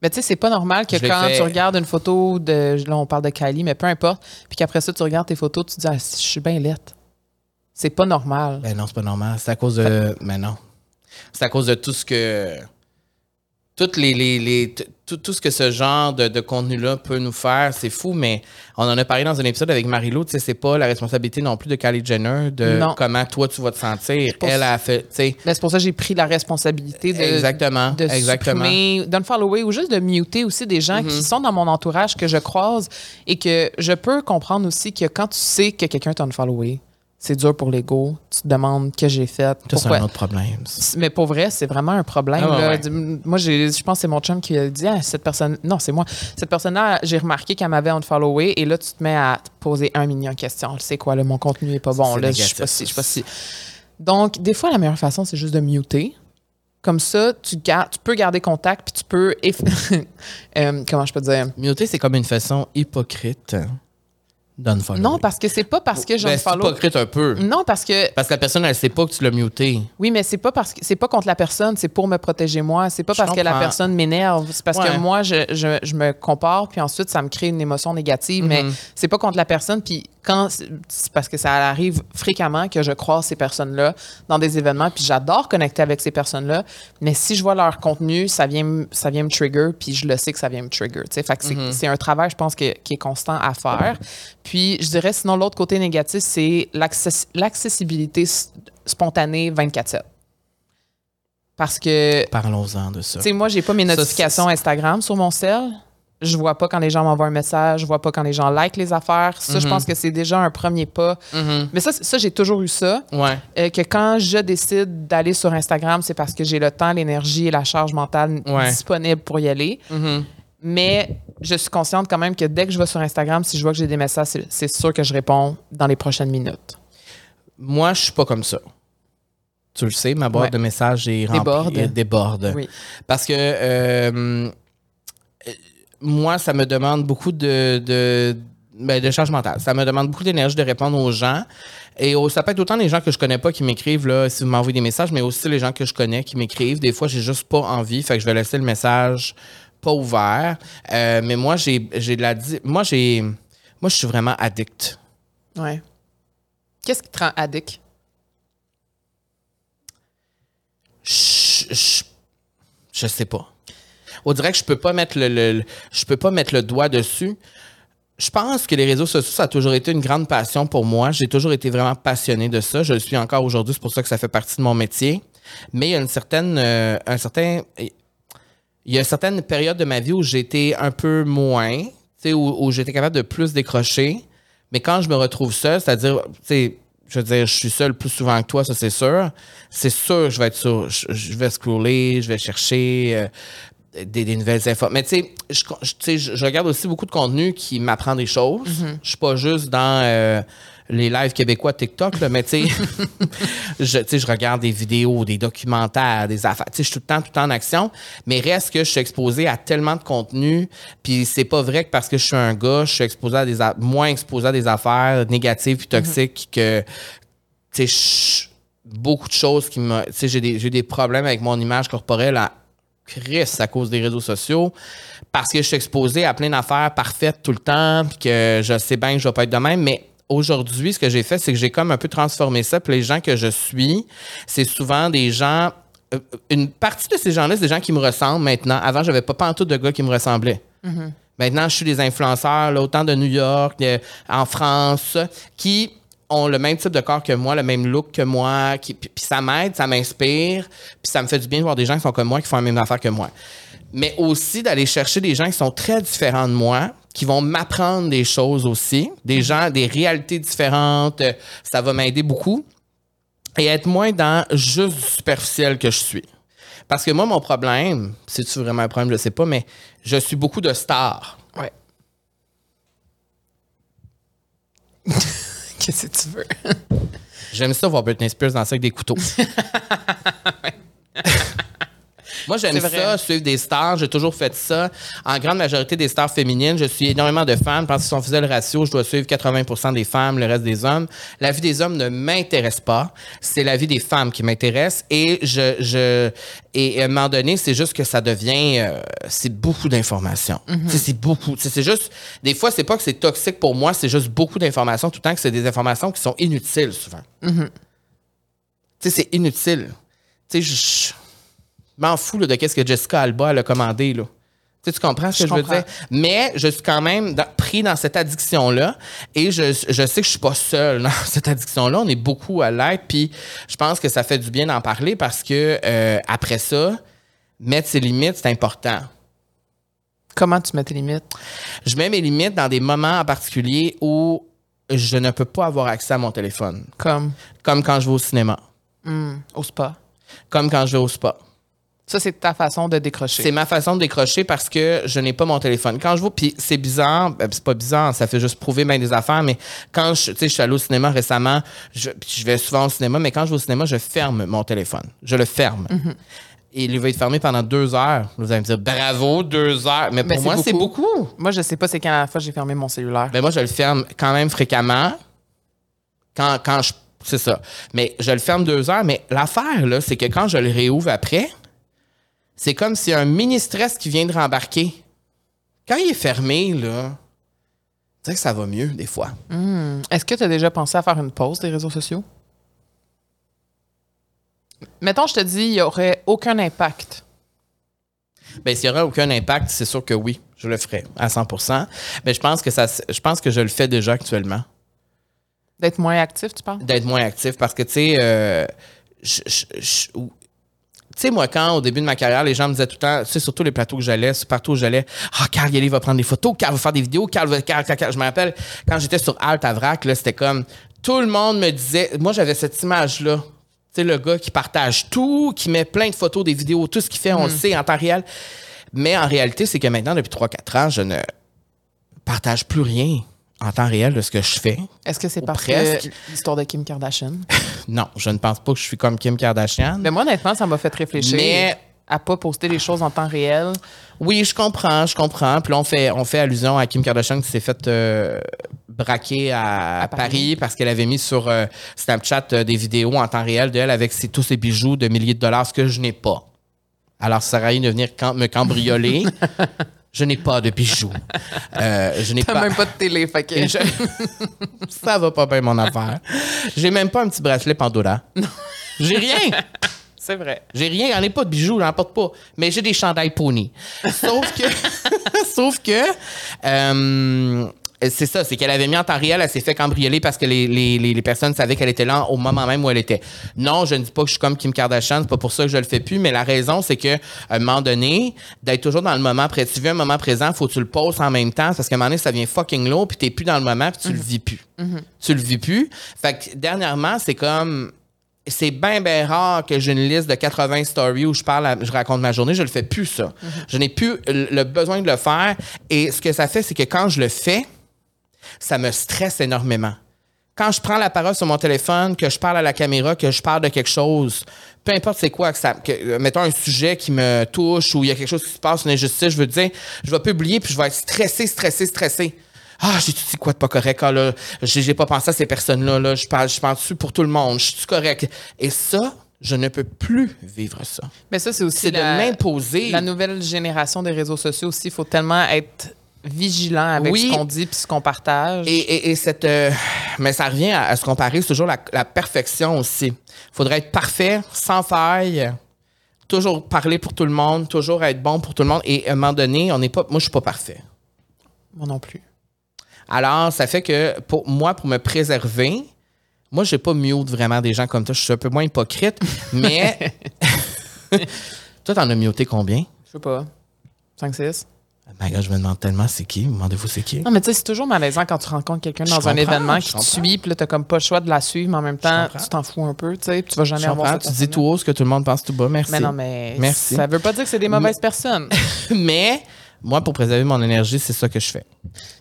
Mais tu sais, c'est pas normal que Je quand tu regardes une photo de. Là, on parle de Kylie, mais peu importe. Puis qu'après ça, tu regardes tes photos, tu te dis, ah, je suis bien laite. C'est pas normal. Ben non, c'est pas normal. C'est à cause de. Mais non. C'est à cause de tout ce que. Toutes les, les, les- tout, tout ce que ce genre de, de contenu-là peut nous faire, c'est fou, mais on en a parlé dans un épisode avec Marie-Lou, tu sais, c'est pas la responsabilité non plus de Kylie Jenner de Non. comment toi tu vas te sentir. Elle a fait, tu sais. Mais c'est pour ça que j'ai pris la responsabilité de. Exactement. de exactement. supprimer, d'unfollower ou juste de muter aussi des gens Mm-hmm. qui sont dans mon entourage que je croise et que je peux comprendre aussi que quand tu sais que quelqu'un t'a unfollowé, c'est dur pour l'ego. Tu te demandes que j'ai fait. Ça, c'est Pourquoi? un autre problème. Mais pour vrai, c'est vraiment un problème. Ah là. ouais. Moi, je pense que c'est mon chum qui a dit ah, cette personne. Non, c'est moi. Cette personne-là, j'ai remarqué qu'elle m'avait unfollowé et là, tu te mets à te poser un million de questions. C'est quoi, là, mon contenu est pas bon. Là, je suis négatif, pas si, je suis pas si. Donc, des fois, la meilleure façon, c'est juste de muter. Comme ça, tu, gardes, tu peux garder contact puis tu peux. Euh, comment je peux dire? Muter, c'est comme une façon hypocrite Non, parce que c'est pas parce que ben, c'est j'unfollow. hypocrite un peu. Non, parce que Parce que la personne, elle sait pas que tu l'as muté. Oui, mais c'est pas parce que c'est pas contre la personne, c'est pour me protéger moi. C'est pas Je parce que la personne m'énerve, c'est parce Ouais. que moi je, je, je me compare puis ensuite ça me crée une émotion négative. Mais Mhm. c'est pas contre la personne puis quand c'est c'est parce que ça arrive fréquemment que je croise ces personnes-là dans des événements puis j'adore connecter avec ces personnes-là. Mais si je vois leur contenu, ça vient me- ça vient me trigger puis je le sais que ça vient me trigger. tu sais. Fait que c'est Mhm. c'est un travail je pense que- qui est constant à faire. Puis je dirais sinon l'autre côté négatif c'est l'access- l'accessibilité spontanée 24/7. Parce que Parlons-en de ça. tu sais, moi, j'ai pas mes Ça, notifications Instagram sur mon cell. Je vois pas quand les gens m'envoient un message. Je vois pas quand les gens like les affaires. Ça, je Mhm. pense que c'est déjà un premier pas. Mhm. Mais ça, ça j'ai toujours eu ça. Ouais. Euh, que quand je décide d'aller sur Instagram, c'est parce que j'ai le temps, l'énergie et la charge mentale Ouais. disponible pour y aller. Mhm. Mais je suis consciente quand même que dès que je vais sur Instagram, si je vois que j'ai des messages, c'est- sûr que je réponds dans les prochaines minutes. Moi, je suis pas comme ça. Tu le sais, ma boîte Ouais. de messages est remplie. Déborde. Oui. Parce que euh, euh, moi, ça me demande beaucoup de, de, ben, de charge mentale. Ça me demande beaucoup d'énergie de répondre aux gens. Et au- ça peut être autant les gens que je connais pas qui m'écrivent, là, si vous m'envoyez des messages, mais aussi les gens que je connais qui m'écrivent. Des fois, j'ai juste pas envie, fait que je vais laisser le message pas ouvert. Euh, mais moi, j'ai j'ai de la. Moi, j'ai. Moi, je suis vraiment addict. Ouais. Qu'est-ce qui te rend addict? Je, je, je sais pas. On dirait que je peux pas mettre le, le- le- je peux pas mettre le doigt dessus. Je pense que les réseaux sociaux, ça a toujours été une grande passion pour moi. J'ai toujours été vraiment passionné de ça. Je le suis encore aujourd'hui. C'est pour ça que ça fait partie de mon métier. Mais il y a une certaine, euh, un certain, il y a une certaine période de ma vie où j'étais un peu moins, tu sais, où, où j'étais capable de plus décrocher. Mais quand je me retrouve seul, c'est-à-dire, tu sais, je veux dire, je suis seul plus souvent que toi, ça c'est sûr. C'est sûr, je vais être sur, je, je vais scroller, je vais chercher euh, des, des nouvelles infos. Mais tu sais, je, je- regarde aussi beaucoup de contenu qui m'apprend des choses. Je suis pas juste dans euh, les lives québécois TikTok, là, mais tu sais, je, regarde des vidéos, des documentaires, des affaires. Tu sais, je suis tout le temps, tout le temps en action. Mais reste que je suis exposé à tellement de contenu. Puis c'est pas vrai que parce que je suis un gars, je suis exposé à des moins exposé à des affaires négatives puis toxiques que tu sais, beaucoup de choses qui me. Tu sais, j'ai des, des problèmes avec mon image corporelle à Chris à cause des réseaux sociaux parce que je suis exposé à plein d'affaires parfaites tout le temps puis que je sais bien que je vais pas être de même. Mais aujourd'hui, ce que j'ai fait, c'est que j'ai comme un peu transformé ça. Puis les gens que je suis, c'est souvent des gens. euh, Une partie de ces gens-là, c'est des gens qui me ressemblent maintenant. Avant, j'avais pas pantoute de gars qui me ressemblaient. Maintenant, je suis des influenceurs, là, autant de New York, de- en France, qui ont le même type de corps que moi, le même look que moi, qui, puis, puis ça m'aide, ça m'inspire, puis ça me fait du bien de voir des gens qui sont comme moi, qui font la même affaire que moi. Mais aussi d'aller chercher des gens qui sont très différents de moi, qui vont m'apprendre des choses aussi, des gens, des réalités différentes, euh, ça va m'aider beaucoup. Et être moins dans juste du superficiel que je suis. Parce que moi, mon problème, c'est-tu vraiment un problème, je sais pas, mais je suis beaucoup de stars. Ouais. Qu'est-ce que tu veux? J'aime ça voir Britney Spears danser avec des couteaux. Moi, j'aime ça, suivre des stars. J'ai toujours fait ça. En grande majorité des stars féminines, je suis énormément de femmes. Parce que si on faisait le ratio, je dois suivre 80% des femmes, le reste des hommes. La vie des hommes ne m'intéresse pas. C'est la vie des femmes qui m'intéresse. Et je, je, et à un moment donné, c'est juste que ça devient, euh, c'est beaucoup d'informations. Sais, C'est beaucoup. C'est juste, des fois, c'est pas que c'est toxique pour moi, c'est juste beaucoup d'informations, tout le temps que c'est des informations qui sont inutiles souvent. Tu sais, c'est inutile. Tu sais, je m'en fous là, de qu'est-ce que Jessica Alba elle a commandé. Là. Tu sais, tu comprends ce que Je je, veux dire? Mais je suis quand même dans- pris dans cette addiction-là et je, je sais que je suis pas seul dans cette addiction-là. On est beaucoup à l'être. Puis je pense que ça fait du bien d'en parler parce que euh, après ça, mettre ses limites, c'est important. Comment tu mets tes limites? Je mets mes limites dans des moments en particulier où je ne peux pas avoir accès à mon téléphone. Comme? Comme quand je vais au cinéma. hmm, au spa. Comme quand je vais au spa. Ça, c'est ta façon de décrocher. C'est ma façon de décrocher parce que je n'ai pas mon téléphone. Quand je vois, puis c'est bizarre, ben, c'est pas bizarre, ça fait juste prouver bien des affaires, mais quand je, tu sais, je suis allé au cinéma récemment, je, je vais souvent au cinéma, mais quand je vais au cinéma, je ferme mon téléphone. Je le ferme. Et il va être fermé pendant deux heures. Vous allez me dire, bravo, deux heures. Mais pour Mais moi, c'est beaucoup. Moi, je sais pas c'est quand la fois j'ai fermé mon cellulaire. Ben moi, je le ferme quand même fréquemment. Quand, quand je. C'est ça. Mais je le ferme deux heures. Mais l'affaire, là, c'est que quand je le réouvre après, c'est comme s'il y a un mini stress qui vient de rembarquer. Quand il est fermé, là, tu sais que ça va mieux des fois. Est-ce que tu as déjà pensé à faire une pause des réseaux sociaux? Mettons, je te dis, il n'y aurait aucun impact. Ben, s'il n'y aurait aucun impact, c'est sûr que oui, je le ferais à 100% Mais je pense que ça, je pense que je le fais déjà actuellement. D'être moins actif, tu parles? d'être moins actif parce que, tu sais, euh, je- je- je- ou- tu sais, moi, quand au début de ma carrière, les gens me disaient tout le temps, tu sais, surtout les plateaux que j'allais, partout où j'allais, ah, Carl Yelly va prendre des photos, Carl va faire des vidéos, Carl va. Carl, Carl, Carl. Je me rappelle, quand j'étais sur Alt à Vrac, là, c'était comme, tout le monde me disait, moi, j'avais cette image-là. Tu sais, le gars qui partage tout, qui met plein de photos, des vidéos, tout ce qu'il fait, on le sait en temps réel. Mais en réalité, c'est que maintenant, depuis 3-4 ans, je ne partage plus rien en temps réel de ce que je fais. Est-ce que c'est parce presque. que l'histoire de Kim Kardashian? Non, je ne pense pas que je suis comme Kim Kardashian. Mais moi, honnêtement, ça m'a fait réfléchir Mais- à pas poster les choses en temps réel. Oui, je comprends, je comprends. Puis là, on fait, on fait allusion à Kim Kardashian qui s'est fait euh, braquer à, À Paris. Paris. parce qu'elle avait mis sur euh, Snapchat euh, des vidéos en temps réel d'elle avec ses- tous ses bijoux de milliers de dollars, ce que je n'ai pas. Alors, ça rien de venir cam- me cambrioler. je n'ai pas de bijoux. Euh, je n'ai T'as pas. même pas de télé, fait que... Je- ça va pas bien, mon affaire. J'ai même pas un petit bracelet Pandora. J'ai rien. C'est vrai. J'ai rien, j'en ai pas de bijoux, j'en porte pas. Mais j'ai des chandails pony. Sauf que. sauf que. euh, c'est ça, c'est qu'elle avait mis en temps réel, elle s'est fait cambrioler parce que les, les, les, les personnes savaient qu'elle était là au moment même où elle était. Non, je ne dis pas que je suis comme Kim Kardashian, c'est pas pour ça que je le fais plus, mais la raison, c'est que à un moment donné, d'être toujours dans le moment présent, tu veux un moment présent, faut que tu le poses en même temps, parce qu'à un moment donné, ça devient fucking lourd, puis t'es plus dans le moment, puis tu le vis plus. Tu le vis plus. Fait que dernièrement, c'est comme c'est bien, bien rare que j'ai une liste de 80 stories où je parle, à- je raconte ma journée. Je le fais plus, ça. Je n'ai plus le besoin de le faire. Et ce que ça fait, c'est que quand je le fais, ça me stresse énormément. Quand je prends la parole sur mon téléphone, que je parle à la caméra, que je parle de quelque chose, peu importe c'est quoi, que ça, que, euh, mettons un sujet qui me touche ou il y a quelque chose qui se passe, une injustice, je veux dire, je vais publier puis je vais être stressé, stressé, stressé. Ah, j'ai dit quoi de pas correct? Ah, là, j'ai pas pensé à ces personnes-là. Là. Je parle, je pense pour tout le monde? Je suis correct? Et ça, je ne peux plus vivre ça. Mais ça, c'est aussi de m'imposer. la nouvelle génération des réseaux sociaux aussi. Il faut tellement être vigilant avec Oui. ce qu'on dit puis ce qu'on partage. Et, et- et cette. euh, mais ça revient à, à se comparer, c'est toujours la, la perfection aussi. faudrait être parfait, sans faille, toujours parler pour tout le monde, toujours être bon pour tout le monde. Et à un moment donné, on n'est pas. Moi, je suis pas parfait. Moi non plus. Alors, ça fait que pour moi, pour me préserver, moi, j'ai pas mute vraiment des gens comme toi. Je suis un peu moins hypocrite, mais. toi, t'en as muté combien? Je sais pas. 5-6. My God, je me demande tellement c'est qui. Demandez-vous c'est qui? Non, mais tu sais, c'est toujours malaisant quand tu rencontres quelqu'un dans un événement qui te suit, puis là, t'as comme pas le choix de la suivre, mais en même temps, tu t'en fous un peu, tu sais, puis tu vas jamais avoir cette tu dis tout haut ce que tout le monde pense tout bas. Merci. Mais non, mais Merci. ça veut pas dire que c'est des mauvaises personnes. Mais moi, pour préserver mon énergie, c'est ça que je fais.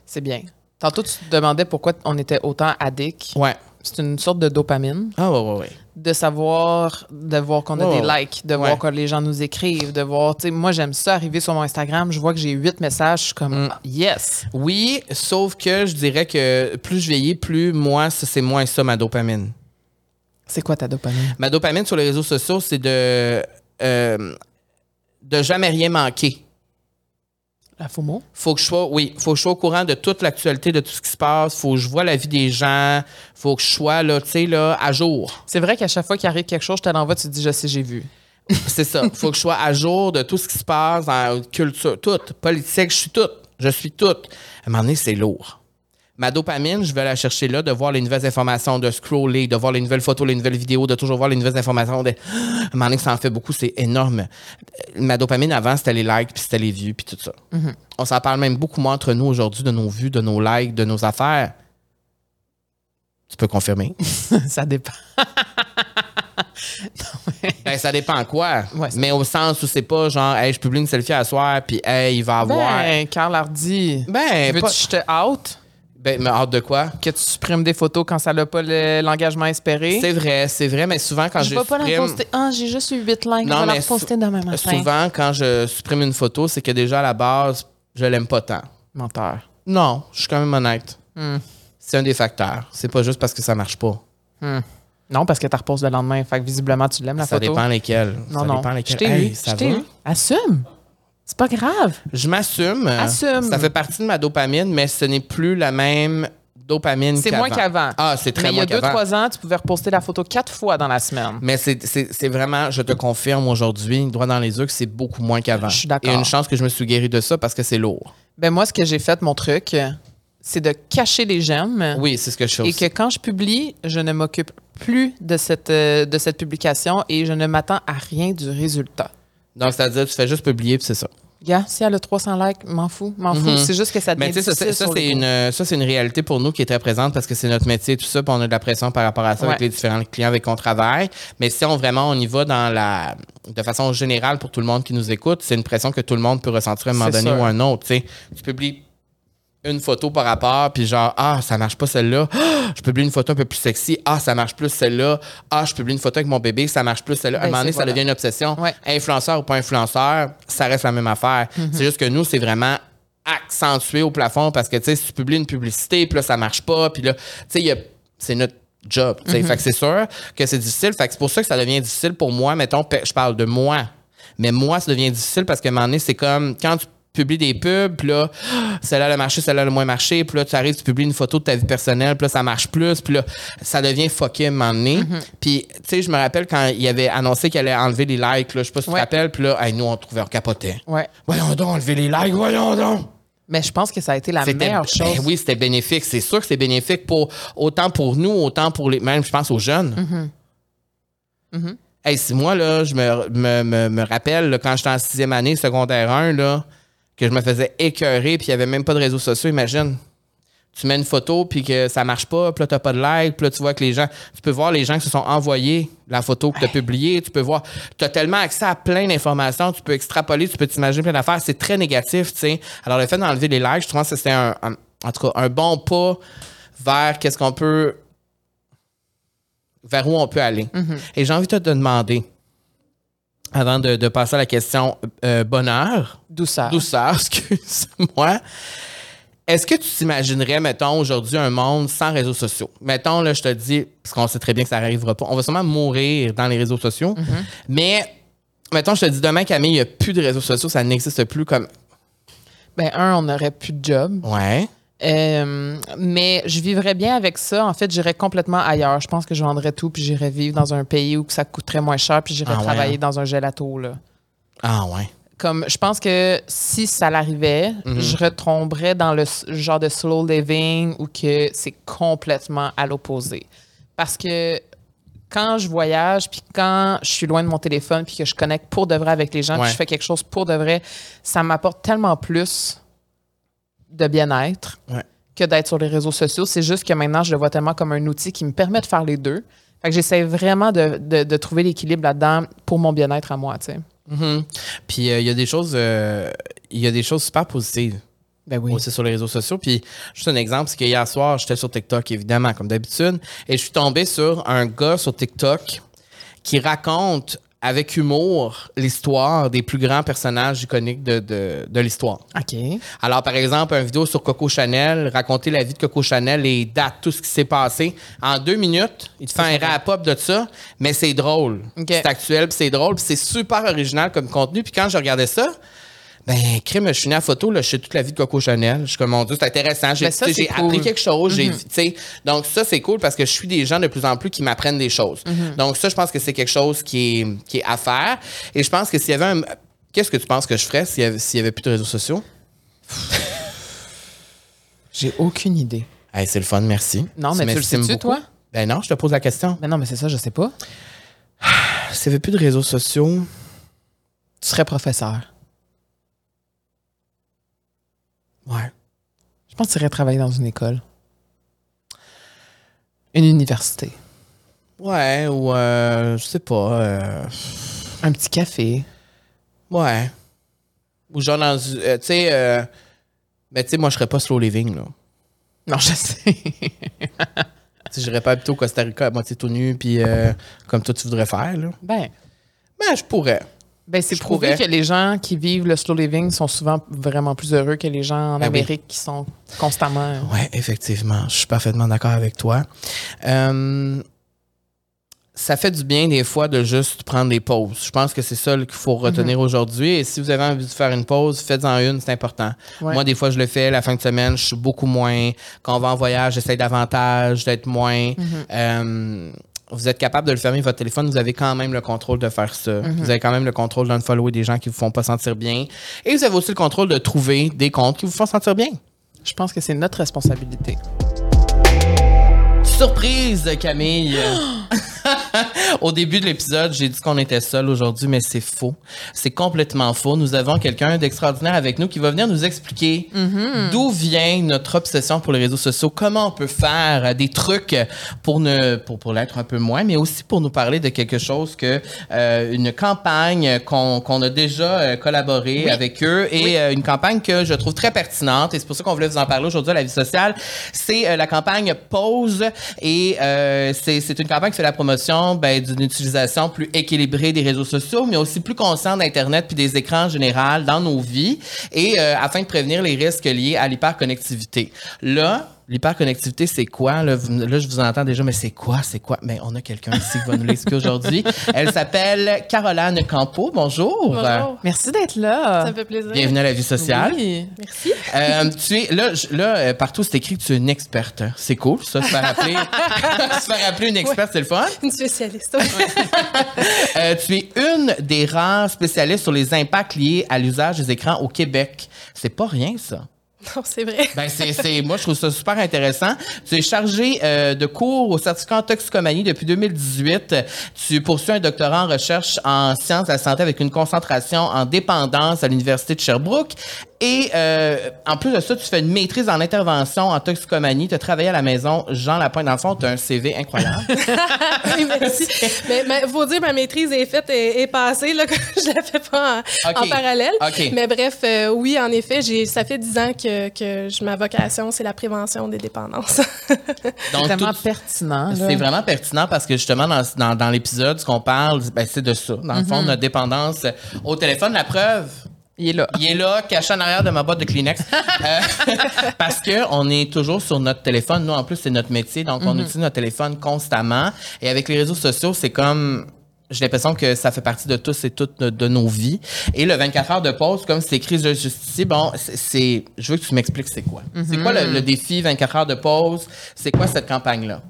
c'est bien. Tantôt, tu te demandais pourquoi on était autant addicts. Ouais. C'est une sorte de dopamine. Ah, ouais, ouais, ouais. De savoir, de voir qu'on a des likes, de Ouais. voir que les gens nous écrivent, de voir, tu sais, moi j'aime ça arriver sur mon Instagram, je vois que j'ai huit messages, je suis comme, Mm. ah, yes! Oui, sauf que je dirais que plus je vieillis, plus moi, ça, c'est moins ça, ma dopamine. C'est quoi ta dopamine? Ma dopamine sur les réseaux sociaux, c'est de, euh, de jamais rien manquer. La FOMO? Faut que je sois, oui, faut que je sois au courant de toute l'actualité, de tout ce qui se passe. Faut que je vois la vie des gens. Faut que je sois, là, tu sais, là, à jour. C'est vrai qu'à chaque fois qu'il arrive quelque chose, je te l'envoie, tu te dis, je sais, j'ai vu. C'est ça. Faut que je sois à jour de tout ce qui se passe dans la culture, tout, politique, je suis tout. Je suis tout. À un moment donné, c'est lourd. Ma dopamine, je vais la chercher là, de voir les nouvelles informations, de scroller, de voir les nouvelles photos, les nouvelles vidéos, de toujours voir les nouvelles informations. De... À un moment donné, ça en fait beaucoup, c'est énorme. Ma dopamine, avant, c'était les likes, puis c'était les vues, puis tout ça. On s'en parle même beaucoup moins entre nous aujourd'hui de nos vues, de nos likes, de nos affaires. Tu peux confirmer? ça dépend. Ben, ça dépend quoi. Ouais, mais au sens où c'est pas genre, hey, je publie une selfie à soir, puis hey, il va avoir. Ben, Carl Hardy, Ben, veux-tu pas- que je te out? Ben, mais hâte de quoi? Que tu supprimes des photos quand ça n'a pas le- l'engagement espéré? C'est vrai, c'est vrai, mais souvent quand je, je vais pas la supprime- poster. Ah, j'ai juste eu 8 likes, Non, je vais la sou- demain matin. souvent quand je supprime une photo, c'est que déjà à la base, je l'aime pas tant. Menteur. Non, je suis quand même honnête. Hmm. C'est un des facteurs. C'est pas juste parce que ça marche pas. Non, parce que tu reposes le lendemain. Fait que visiblement, tu l'aimes, la ça photo. dépend lesquels. Non, ça non. dépend Je lesquels. t'ai Hey, eu. ça Je t'ai va? eu. Assume. C'est pas grave. Je m'assume. Assume. Ça fait partie de ma dopamine, mais ce n'est plus la même dopamine C'est moins qu'avant. Ah, c'est très Mais il y moins a deux, qu'avant. trois ans, tu pouvais reposter la photo quatre fois dans la semaine. Mais c'est- c'est c'est vraiment, je te confirme aujourd'hui, droit dans les yeux, que c'est beaucoup moins qu'avant. Je suis d'accord. Et une chance que je me suis guéri de ça parce que c'est lourd. Ben moi, ce que j'ai fait, mon truc, c'est de cacher les j'aime. Oui, c'est ce que je fais Et aussi. que quand je publie, je ne m'occupe plus de cette, euh, de cette publication et je ne m'attends à rien du résultat. Donc, c'est-à-dire, tu fais juste publier, puis c'est ça. Gars, si elle a 300 likes, m'en fous, m'en fous. C'est juste que ça devient Mais tu sais, ça, c'est- ça, une, ça, c'est une réalité pour nous qui est très présente parce que c'est notre métier et tout ça, puis on a de la pression par rapport à ça avec les différents clients avec qui on travaille. Mais si on vraiment, on y va dans la, de façon générale pour tout le monde qui nous écoute, c'est une pression que tout le monde peut ressentir à un moment donné sûr. ou à un autre. Tu publies une photo par rapport, puis genre, ah, ça marche pas celle-là. Ah, je publie une photo un peu plus sexy. Ah, ça marche plus celle-là. Ah, je publie une photo avec mon bébé, ça marche plus celle-là. à un Ben, moment donné, ça devient une obsession. Ouais. Influenceur ou pas influenceur, ça reste la même affaire. Mhm. C'est juste que nous, c'est vraiment accentué au plafond parce que, tu sais, si tu publies une publicité, puis là, ça marche pas, puis là, tu sais, c'est notre job, sais. Mhm. Fait que c'est sûr que c'est difficile. Fait que c'est pour ça que ça devient difficile pour moi. Mettons, je parle de moi. Mais moi, ça devient difficile parce qu'à un moment donné, c'est comme quand tu publies des pubs, puis là, celle-là a marché, celle-là a le moins marché, puis là, tu arrives, tu publies une photo de ta vie personnelle, puis là, ça marche plus, puis là, ça devient fucké à un moment donné. Puis, tu sais, je me rappelle quand il avait annoncé qu'il allait enlever les likes, là, je sais pas si tu te rappelles, puis là, hey, nous, on trouvait, on capotait. Ouais. Voyons donc, enlever les likes, voyons donc! Mais je pense que ça a été la meilleure ben chose. oui, c'était bénéfique. C'est sûr que c'est bénéfique pour autant pour nous, autant pour les. Même, je pense aux jeunes. Mm-hmm. Hey, si moi, là, je me, me, me, me rappelle là, quand j'étais en sixième année, secondaire 1, là, que je me faisais écœurer, puis il n'y avait même pas de réseaux sociaux, imagine. Tu mets une photo, puis que ça marche pas, puis là, tu pas de like, puis là, tu vois que les gens. Tu peux voir les gens qui se sont envoyés la photo que tu as publiée. Tu peux voir. Tu as tellement accès à plein d'informations, tu peux extrapoler, tu peux t'imaginer plein d'affaires. C'est très négatif, tu sais. Alors, le fait d'enlever les likes, je pense que c'était un, un- en tout cas, un bon pas vers qu'est-ce qu'on peut. vers où on peut aller. Et j'ai envie de te demander, avant de, de passer à la question euh, bonheur, Douceur. douceur, excuse-moi. Est-ce que tu t'imaginerais, mettons, aujourd'hui, un monde sans réseaux sociaux? Mettons, là, je te dis, parce qu'on sait très bien que ça n'arrivera pas, on va sûrement mourir dans les réseaux sociaux, mais, mettons, je te dis demain, Camille, il n'y a plus de réseaux sociaux, ça n'existe plus comme. Ben, un, on n'aurait plus de job. Ouais. Euh, mais je vivrais bien avec ça. En fait, j'irais complètement ailleurs. Je pense que je vendrais tout, puis j'irais vivre dans un pays où ça coûterait moins cher, puis j'irais Ah travailler hein? dans un gelato. Là. Ah, ouais. Comme, je pense que si ça l'arrivait, Mhm. je retomberais dans le genre de slow living où que c'est complètement à l'opposé. Parce que quand je voyage, puis quand je suis loin de mon téléphone, puis que je connecte pour de vrai avec les gens, Ouais. puis je fais quelque chose pour de vrai, ça m'apporte tellement plus de bien-être Ouais. que d'être sur les réseaux sociaux. C'est juste que maintenant, je le vois tellement comme un outil qui me permet de faire les deux. Fait que j'essaie vraiment de, de- de trouver l'équilibre là-dedans pour mon bien-être à moi, tu sais. Mhm. Puis euh, il y a des choses, euh, il y a des choses super positives. Ben oui. aussi sur les réseaux sociaux. Puis, juste un exemple, c'est que hier soir, j'étais sur TikTok, évidemment, comme d'habitude, et je suis tombé sur un gars sur TikTok qui raconte avec humour l'histoire des plus grands personnages iconiques de, de, de l'histoire. OK. Alors, par exemple, une vidéo sur Coco Chanel, raconter la vie de Coco Chanel, les dates, tout ce qui s'est passé. En deux minutes, il te fait un rap-up de ça, mais c'est drôle. OK. C'est actuel, puis c'est drôle, puis c'est super original comme contenu. Puis quand je regardais ça, ben, crime, je suis né à photo, là, je sais toute la vie de Coco Chanel. Je suis comme, mon Dieu, c'est intéressant. J'ai Ben, tu sais, appris quelque chose. tu sais. Donc, ça, c'est cool parce que je suis des gens de plus en plus qui m'apprennent des choses. Donc, ça, je pense que c'est quelque chose qui est, qui est à faire. Et je pense que s'il y avait un. Qu'est-ce que tu penses que je ferais s'il y avait, avait plus de réseaux sociaux? J'ai aucune idée. Hey, c'est le fun, merci. Non, mais tu le m'estimes sais-tu, beaucoup. toi? Ben non, je te pose la question. Mais non, mais c'est ça, je sais pas. S'il n'y avait plus de réseaux sociaux, Tu serais professeur. Ouais. Je pense que tu irais travailler dans une école. Une université. Ouais, ou euh, je sais pas. euh, Un petit café. ouais. Ou genre dans. euh, tu sais, euh, ben tu sais, moi, je serais pas slow living, là. Non, je sais. Tu sais, j'irais pas habiter au Costa Rica à moitié tout nu, puis euh, comme toi, tu voudrais faire, là. ben, Ben, je pourrais. Ben c'est prouvé que les gens qui vivent le slow living sont souvent vraiment plus heureux que les gens en Ben oui. Amérique qui sont constamment. Ouais, effectivement. Je suis parfaitement d'accord avec toi. Euh, ça fait du bien des fois de juste prendre des pauses. Je pense que c'est ça qu'il faut retenir aujourd'hui. Et si vous avez envie de faire une pause, faites-en une, c'est important. Ouais. Moi, des fois, je le fais la fin de semaine, je suis beaucoup moins. Quand on va en voyage, j'essaie davantage d'être moins. Euh, vous êtes capable de le fermer votre téléphone, vous avez quand même le contrôle de faire ça. Vous avez quand même le contrôle d'unfollower des gens qui vous font pas sentir bien. Et vous avez aussi le contrôle de trouver des comptes qui vous font sentir bien. Je pense que c'est notre responsabilité. Surprise, Camille! Au début de l'épisode, j'ai dit qu'on était seul aujourd'hui, mais c'est faux. C'est complètement faux. Nous avons quelqu'un d'extraordinaire avec nous qui va venir nous expliquer d'où vient notre obsession pour les réseaux sociaux, comment on peut faire des trucs pour ne pour, pour l'être un peu moins, mais aussi pour nous parler de quelque chose que euh, une campagne qu'on qu'on a déjà euh, collaboré avec eux et euh, une campagne que je trouve très pertinente et c'est pour ça qu'on voulait vous en parler aujourd'hui à la vie sociale. C'est euh, la campagne Pause et euh, c'est c'est une campagne qui fait la promotion ben, d'une utilisation plus équilibrée des réseaux sociaux, mais aussi plus consciente d'Internet puis des écrans en général dans nos vies et euh, afin de prévenir les risques liés à l'hyperconnectivité. Là, L'hyperconnectivité, c'est quoi? Là, vous- là, je vous entends déjà, mais c'est quoi? C'est quoi? Mais on a quelqu'un ici qui va nous l'expliquer aujourd'hui. Elle s'appelle Caroline Campo. Bonjour. Bonjour. Merci d'être là. Ça me fait plaisir. Bienvenue à la vie sociale. Oui. Merci. Euh, tu es là, là euh, partout c'est écrit que tu es une experte. C'est cool, ça, se faire appeler, se faire appeler une experte, c'est le fun. Une spécialiste. oui. Euh, tu es une des rares spécialistes sur les impacts liés à l'usage des écrans au Québec. C'est pas rien, ça. non, c'est vrai. Ben c'est, moi, je trouve ça super intéressant. Tu es chargé euh, de cours au certificat en toxicomanie depuis 2018. Tu poursuis un doctorat en recherche en sciences de la santé avec une concentration en dépendance à l'Université de Sherbrooke. Et euh, en plus de ça, tu fais une maîtrise en intervention en toxicomanie. Tu as travaillé à la maison Jean Lapointe. Dans le fond, tu as un CV incroyable. Merci. Mais il faut dire, ma maîtrise est faite et passée. Là, je ne la fais pas en, parallèle. Mais bref, euh, oui, en effet, j'ai, ça fait dix ans que, que je- ma vocation, c'est la prévention des dépendances. Donc, C'est tellement tout- pertinent. là. C'est vraiment pertinent parce que justement, dans, dans, dans l'épisode, ce qu'on parle, ben, c'est de ça. Dans le fond, notre dépendance au téléphone. La preuve, Il est là. il est là, caché en arrière de ma boîte de Kleenex. Euh, parce que on est toujours sur notre téléphone. Nous, en plus, c'est notre métier. Donc, on utilise notre téléphone constamment. Et avec les réseaux sociaux, c'est comme... J'ai l'impression que ça fait partie de tous et toutes de, de nos vies. Et le 24 heures de pause, comme c'est écrit juste ici, bon, c'est-. Je veux que tu m'expliques c'est quoi. C'est quoi le, le défi 24 heures de pause? C'est quoi cette campagne-là?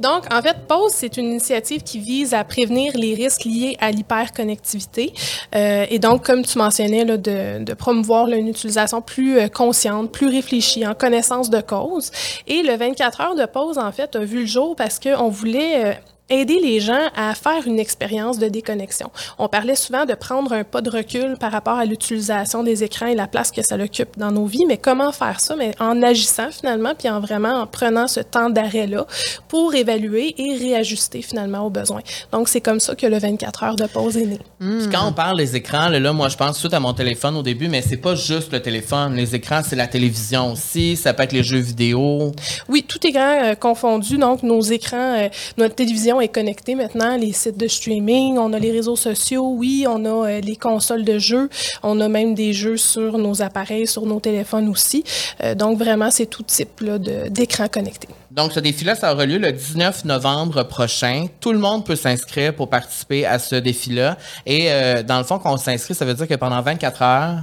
Donc, en fait, PAUSE, c'est une initiative qui vise à prévenir les risques liés à l'hyperconnectivité. Euh, et donc, comme tu mentionnais, là, de, de promouvoir là, une utilisation plus euh, consciente, plus réfléchie, en connaissance de cause. Et le 24 heures de pause, en fait, a vu le jour parce qu'on voulait... aider les gens à faire une expérience de déconnexion. On parlait souvent de prendre un pas de recul par rapport à l'utilisation des écrans et la place que ça occupe dans nos vies, mais comment faire ça? Mais en agissant finalement, puis en vraiment en prenant ce temps d'arrêt-là pour évaluer et réajuster finalement aux besoins. Donc, c'est comme ça que le 24 heures de pause est né. Puis quand on parle des écrans, là, là, moi, je pense tout à mon téléphone au début, mais c'est pas juste le téléphone. Les écrans, c'est la télévision aussi. Ça peut être les jeux vidéo. Oui, tout écran euh, confondu. Donc, nos écrans, euh, notre télévision est connectée maintenant, les sites de streaming, on a les réseaux sociaux, oui, on a euh, les consoles de jeux, on a même des jeux sur nos appareils, sur nos téléphones aussi. Euh, donc, vraiment, c'est tout type là, de- d'écran connecté. Donc, ce défi-là, ça aura lieu le 19 novembre prochain. Tout le monde peut s'inscrire pour participer à ce défi-là. Et euh, dans le fond, quand on s'inscrit, ça veut dire que pendant 24 heures,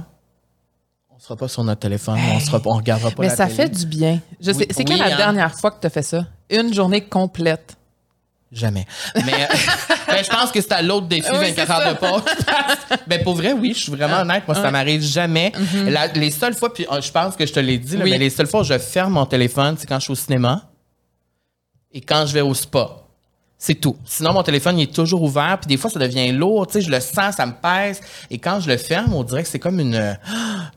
on sera pas sur notre téléphone, on sera, on regardera pas Mais la ça télé. fait du bien. Je sais, Oui, c'est quand la hein? dernière fois que tu as fait ça? Une journée complète. Jamais. Mais euh, ben, je pense que c'est à l'autre défi, Oui, 24 c'est heures ça. de pause. ben, pour vrai, oui, je suis vraiment honnête. Moi, ça m'arrive jamais. La- les seules fois, puis euh, je pense que je te l'ai dit, là, Oui. mais les seules fois où je ferme mon téléphone, c'est quand je suis au cinéma et quand je vais au spa. C'est tout. Sinon, mon téléphone, il est toujours ouvert. Puis des fois, ça devient lourd. Tu sais, je le sens, ça me pèse. Et quand je le ferme, on dirait que c'est comme une...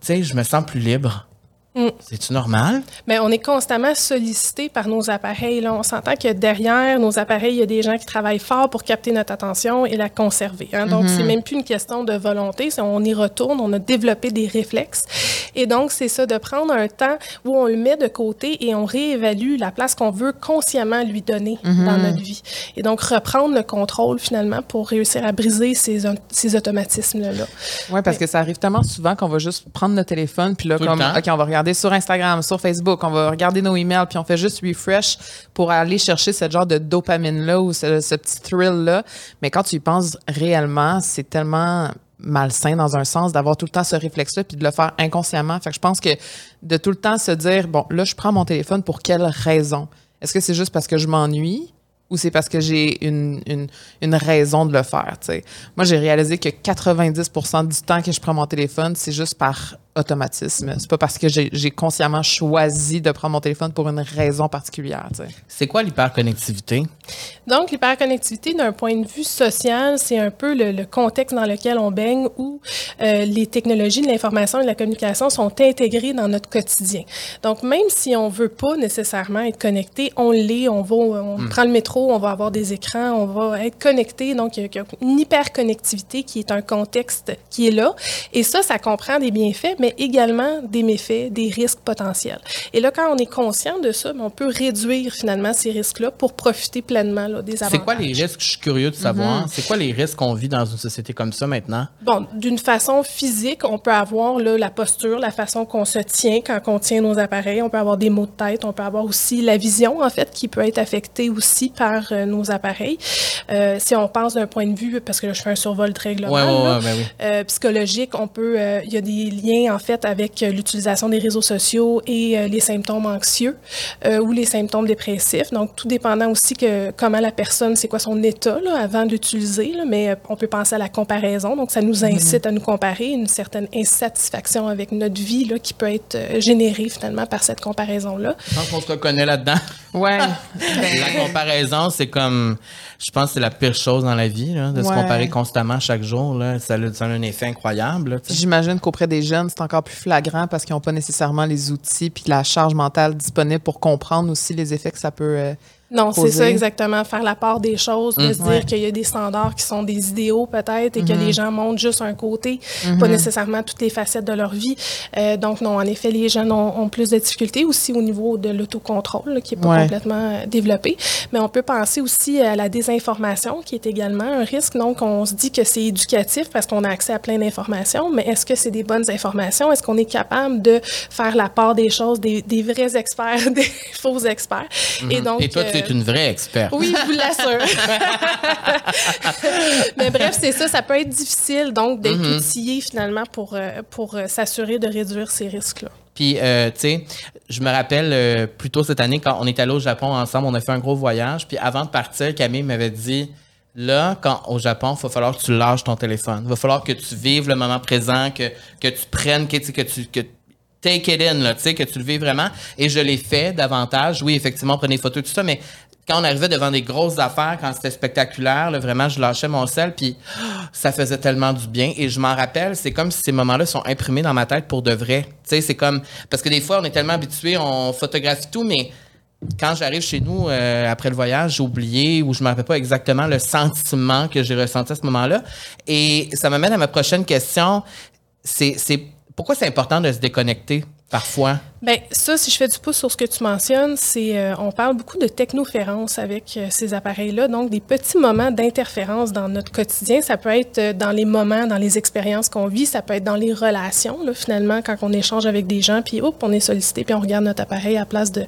Tu sais, je me sens plus libre. Mm. C'est-tu normal? Mais on est constamment sollicité par nos appareils. Là. On s'entend que derrière nos appareils, il y a des gens qui travaillent fort pour capter notre attention et la conserver. hein. Donc, c'est même plus une question de volonté. On y retourne, on a développé des réflexes. Et donc, c'est ça, de prendre un temps où on le met de côté et on réévalue la place qu'on veut consciemment lui donner dans notre vie. Et donc, reprendre le contrôle finalement pour réussir à briser ces, ces automatismes-là. Oui, parce que ça arrive tellement souvent qu'on va juste prendre notre téléphone, puis là, comme. OK, on va regarder sur Instagram, sur Facebook, on va regarder nos emails, puis on fait juste refresh pour aller chercher ce genre de dopamine-là ou ce, petit thrill-là. Mais quand tu y penses réellement, c'est tellement malsain dans un sens d'avoir tout le temps ce réflexe-là puis de le faire inconsciemment. Fait que je pense que de tout le temps se dire, bon, là, je prends mon téléphone pour quelle raison? Est-ce que c'est juste parce que je m'ennuie? ou c'est parce que j'ai une, une, raison de le faire. tu sais? Moi, j'ai réalisé que 90% du temps que je prends mon téléphone, c'est juste par automatisme. C'est pas parce que j'ai consciemment choisi de prendre mon téléphone pour une raison particulière. C'est quoi l'hyperconnectivité? Donc, l'hyperconnectivité, d'un point de vue social, c'est un peu le, le contexte dans lequel on baigne où euh, les technologies de l'information et de la communication sont intégrées dans notre quotidien. Donc, même si on veut pas nécessairement être connecté, on l'est, on va, on prend le métro, on va avoir des écrans, on va être connecté. Donc, il y a une hyperconnectivité qui est un contexte qui est là. Et ça, ça comprend des bienfaits, mais également des méfaits, des risques potentiels. Et là, quand on est conscient de ça, ben, on peut réduire finalement ces risques-là pour profiter pleinement là, des avantages. C'est quoi les risques? Je suis curieux de savoir. C'est quoi les risques qu'on vit dans une société comme ça maintenant? Bon, d'une façon physique, on peut avoir là, la posture, la façon qu'on se tient quand on tient nos appareils. On peut avoir des maux de tête. On peut avoir aussi la vision, en fait, qui peut être affectée aussi par euh, nos appareils. Euh, si on pense d'un point de vue, parce que là, je fais un survol très global, Ouais, ouais, là, ouais, ben oui. euh, psychologique, on peut, il y a des liens en fait avec euh, l'utilisation des réseaux sociaux et euh, les symptômes anxieux euh, ou les symptômes dépressifs. Donc, tout dépendant aussi que comment la personne, c'est quoi son état là, avant d'utiliser, là, mais euh, on peut penser à la comparaison. Donc, ça nous incite à nous comparer, une certaine insatisfaction avec notre vie là, qui peut être générée finalement par cette comparaison-là. Je pense qu'on se reconnaît là-dedans. Ouais. la comparaison, c'est comme, je pense que c'est la pire chose dans la vie, là, de se comparer constamment chaque jour. Là. Ça, a, ça a un effet incroyable. J'imagine qu'auprès des jeunes, c'est encore plus flagrant parce qu'ils n'ont pas nécessairement les outils puis la charge mentale disponible pour comprendre aussi les effets que ça peut. Euh, Non, c'est ça exactement, faire la part des choses, de se dire Ouais. qu'il y a des standards qui sont des idéaux peut-être et que Mm-hmm. les gens montrent juste un côté, pas nécessairement toutes les facettes de leur vie. Euh, donc non, en effet, les jeunes ont, ont plus de difficultés aussi au niveau de l'autocontrôle là, qui est pas Ouais. complètement euh, développé. Mais on peut penser aussi à la désinformation qui est également un risque. Donc on se dit que c'est éducatif parce qu'on a accès à plein d'informations, mais est-ce que c'est des bonnes informations? Est-ce qu'on est capable de faire la part des choses, des, des vrais experts, des faux experts? Et donc Et toi, tu une vraie experte. oui, je vous l'assure. Mais bref, c'est ça, ça peut être difficile donc d'être Mm-hmm. outillé finalement pour, euh, pour euh, s'assurer de réduire ces risques-là. Puis, euh, tu sais, je me rappelle euh, plus tôt cette année, quand on est allé au Japon ensemble, on a fait un gros voyage. Puis, avant de partir, Camille m'avait dit Là, quand au Japon, il va falloir que tu lâches ton téléphone. Il va falloir que tu vives le moment présent, que, que tu prennes, que, tu sais, que tu. Que, Take it in, tu sais, que tu le vis vraiment. Et je l'ai fait davantage. Oui, effectivement, prenait des photos, tout ça, mais quand on arrivait devant des grosses affaires, quand c'était spectaculaire, là, vraiment, je lâchais mon sel, puis ça faisait tellement du bien. Et je m'en rappelle, c'est comme si ces moments-là sont imprimés dans ma tête pour de vrai. Tu sais, c'est comme... Parce que des fois, on est tellement habitué, on photographie tout, mais quand j'arrive chez nous euh, après le voyage, j'ai oublié ou je ne me rappelle pas exactement le sentiment que j'ai ressenti à ce moment-là. Et ça m'amène à ma prochaine question. C'est... pourquoi c'est important de se déconnecter parfois? Ben ça, si je fais du pouce sur ce que tu mentionnes, c'est euh, on parle beaucoup de technoférence avec euh, ces appareils-là, donc des petits moments d'interférence dans notre quotidien. Ça peut être euh, dans les moments, dans les expériences qu'on vit, ça peut être dans les relations. Là, finalement, quand on échange avec des gens, puis hop, on est sollicité, puis on regarde notre appareil à place de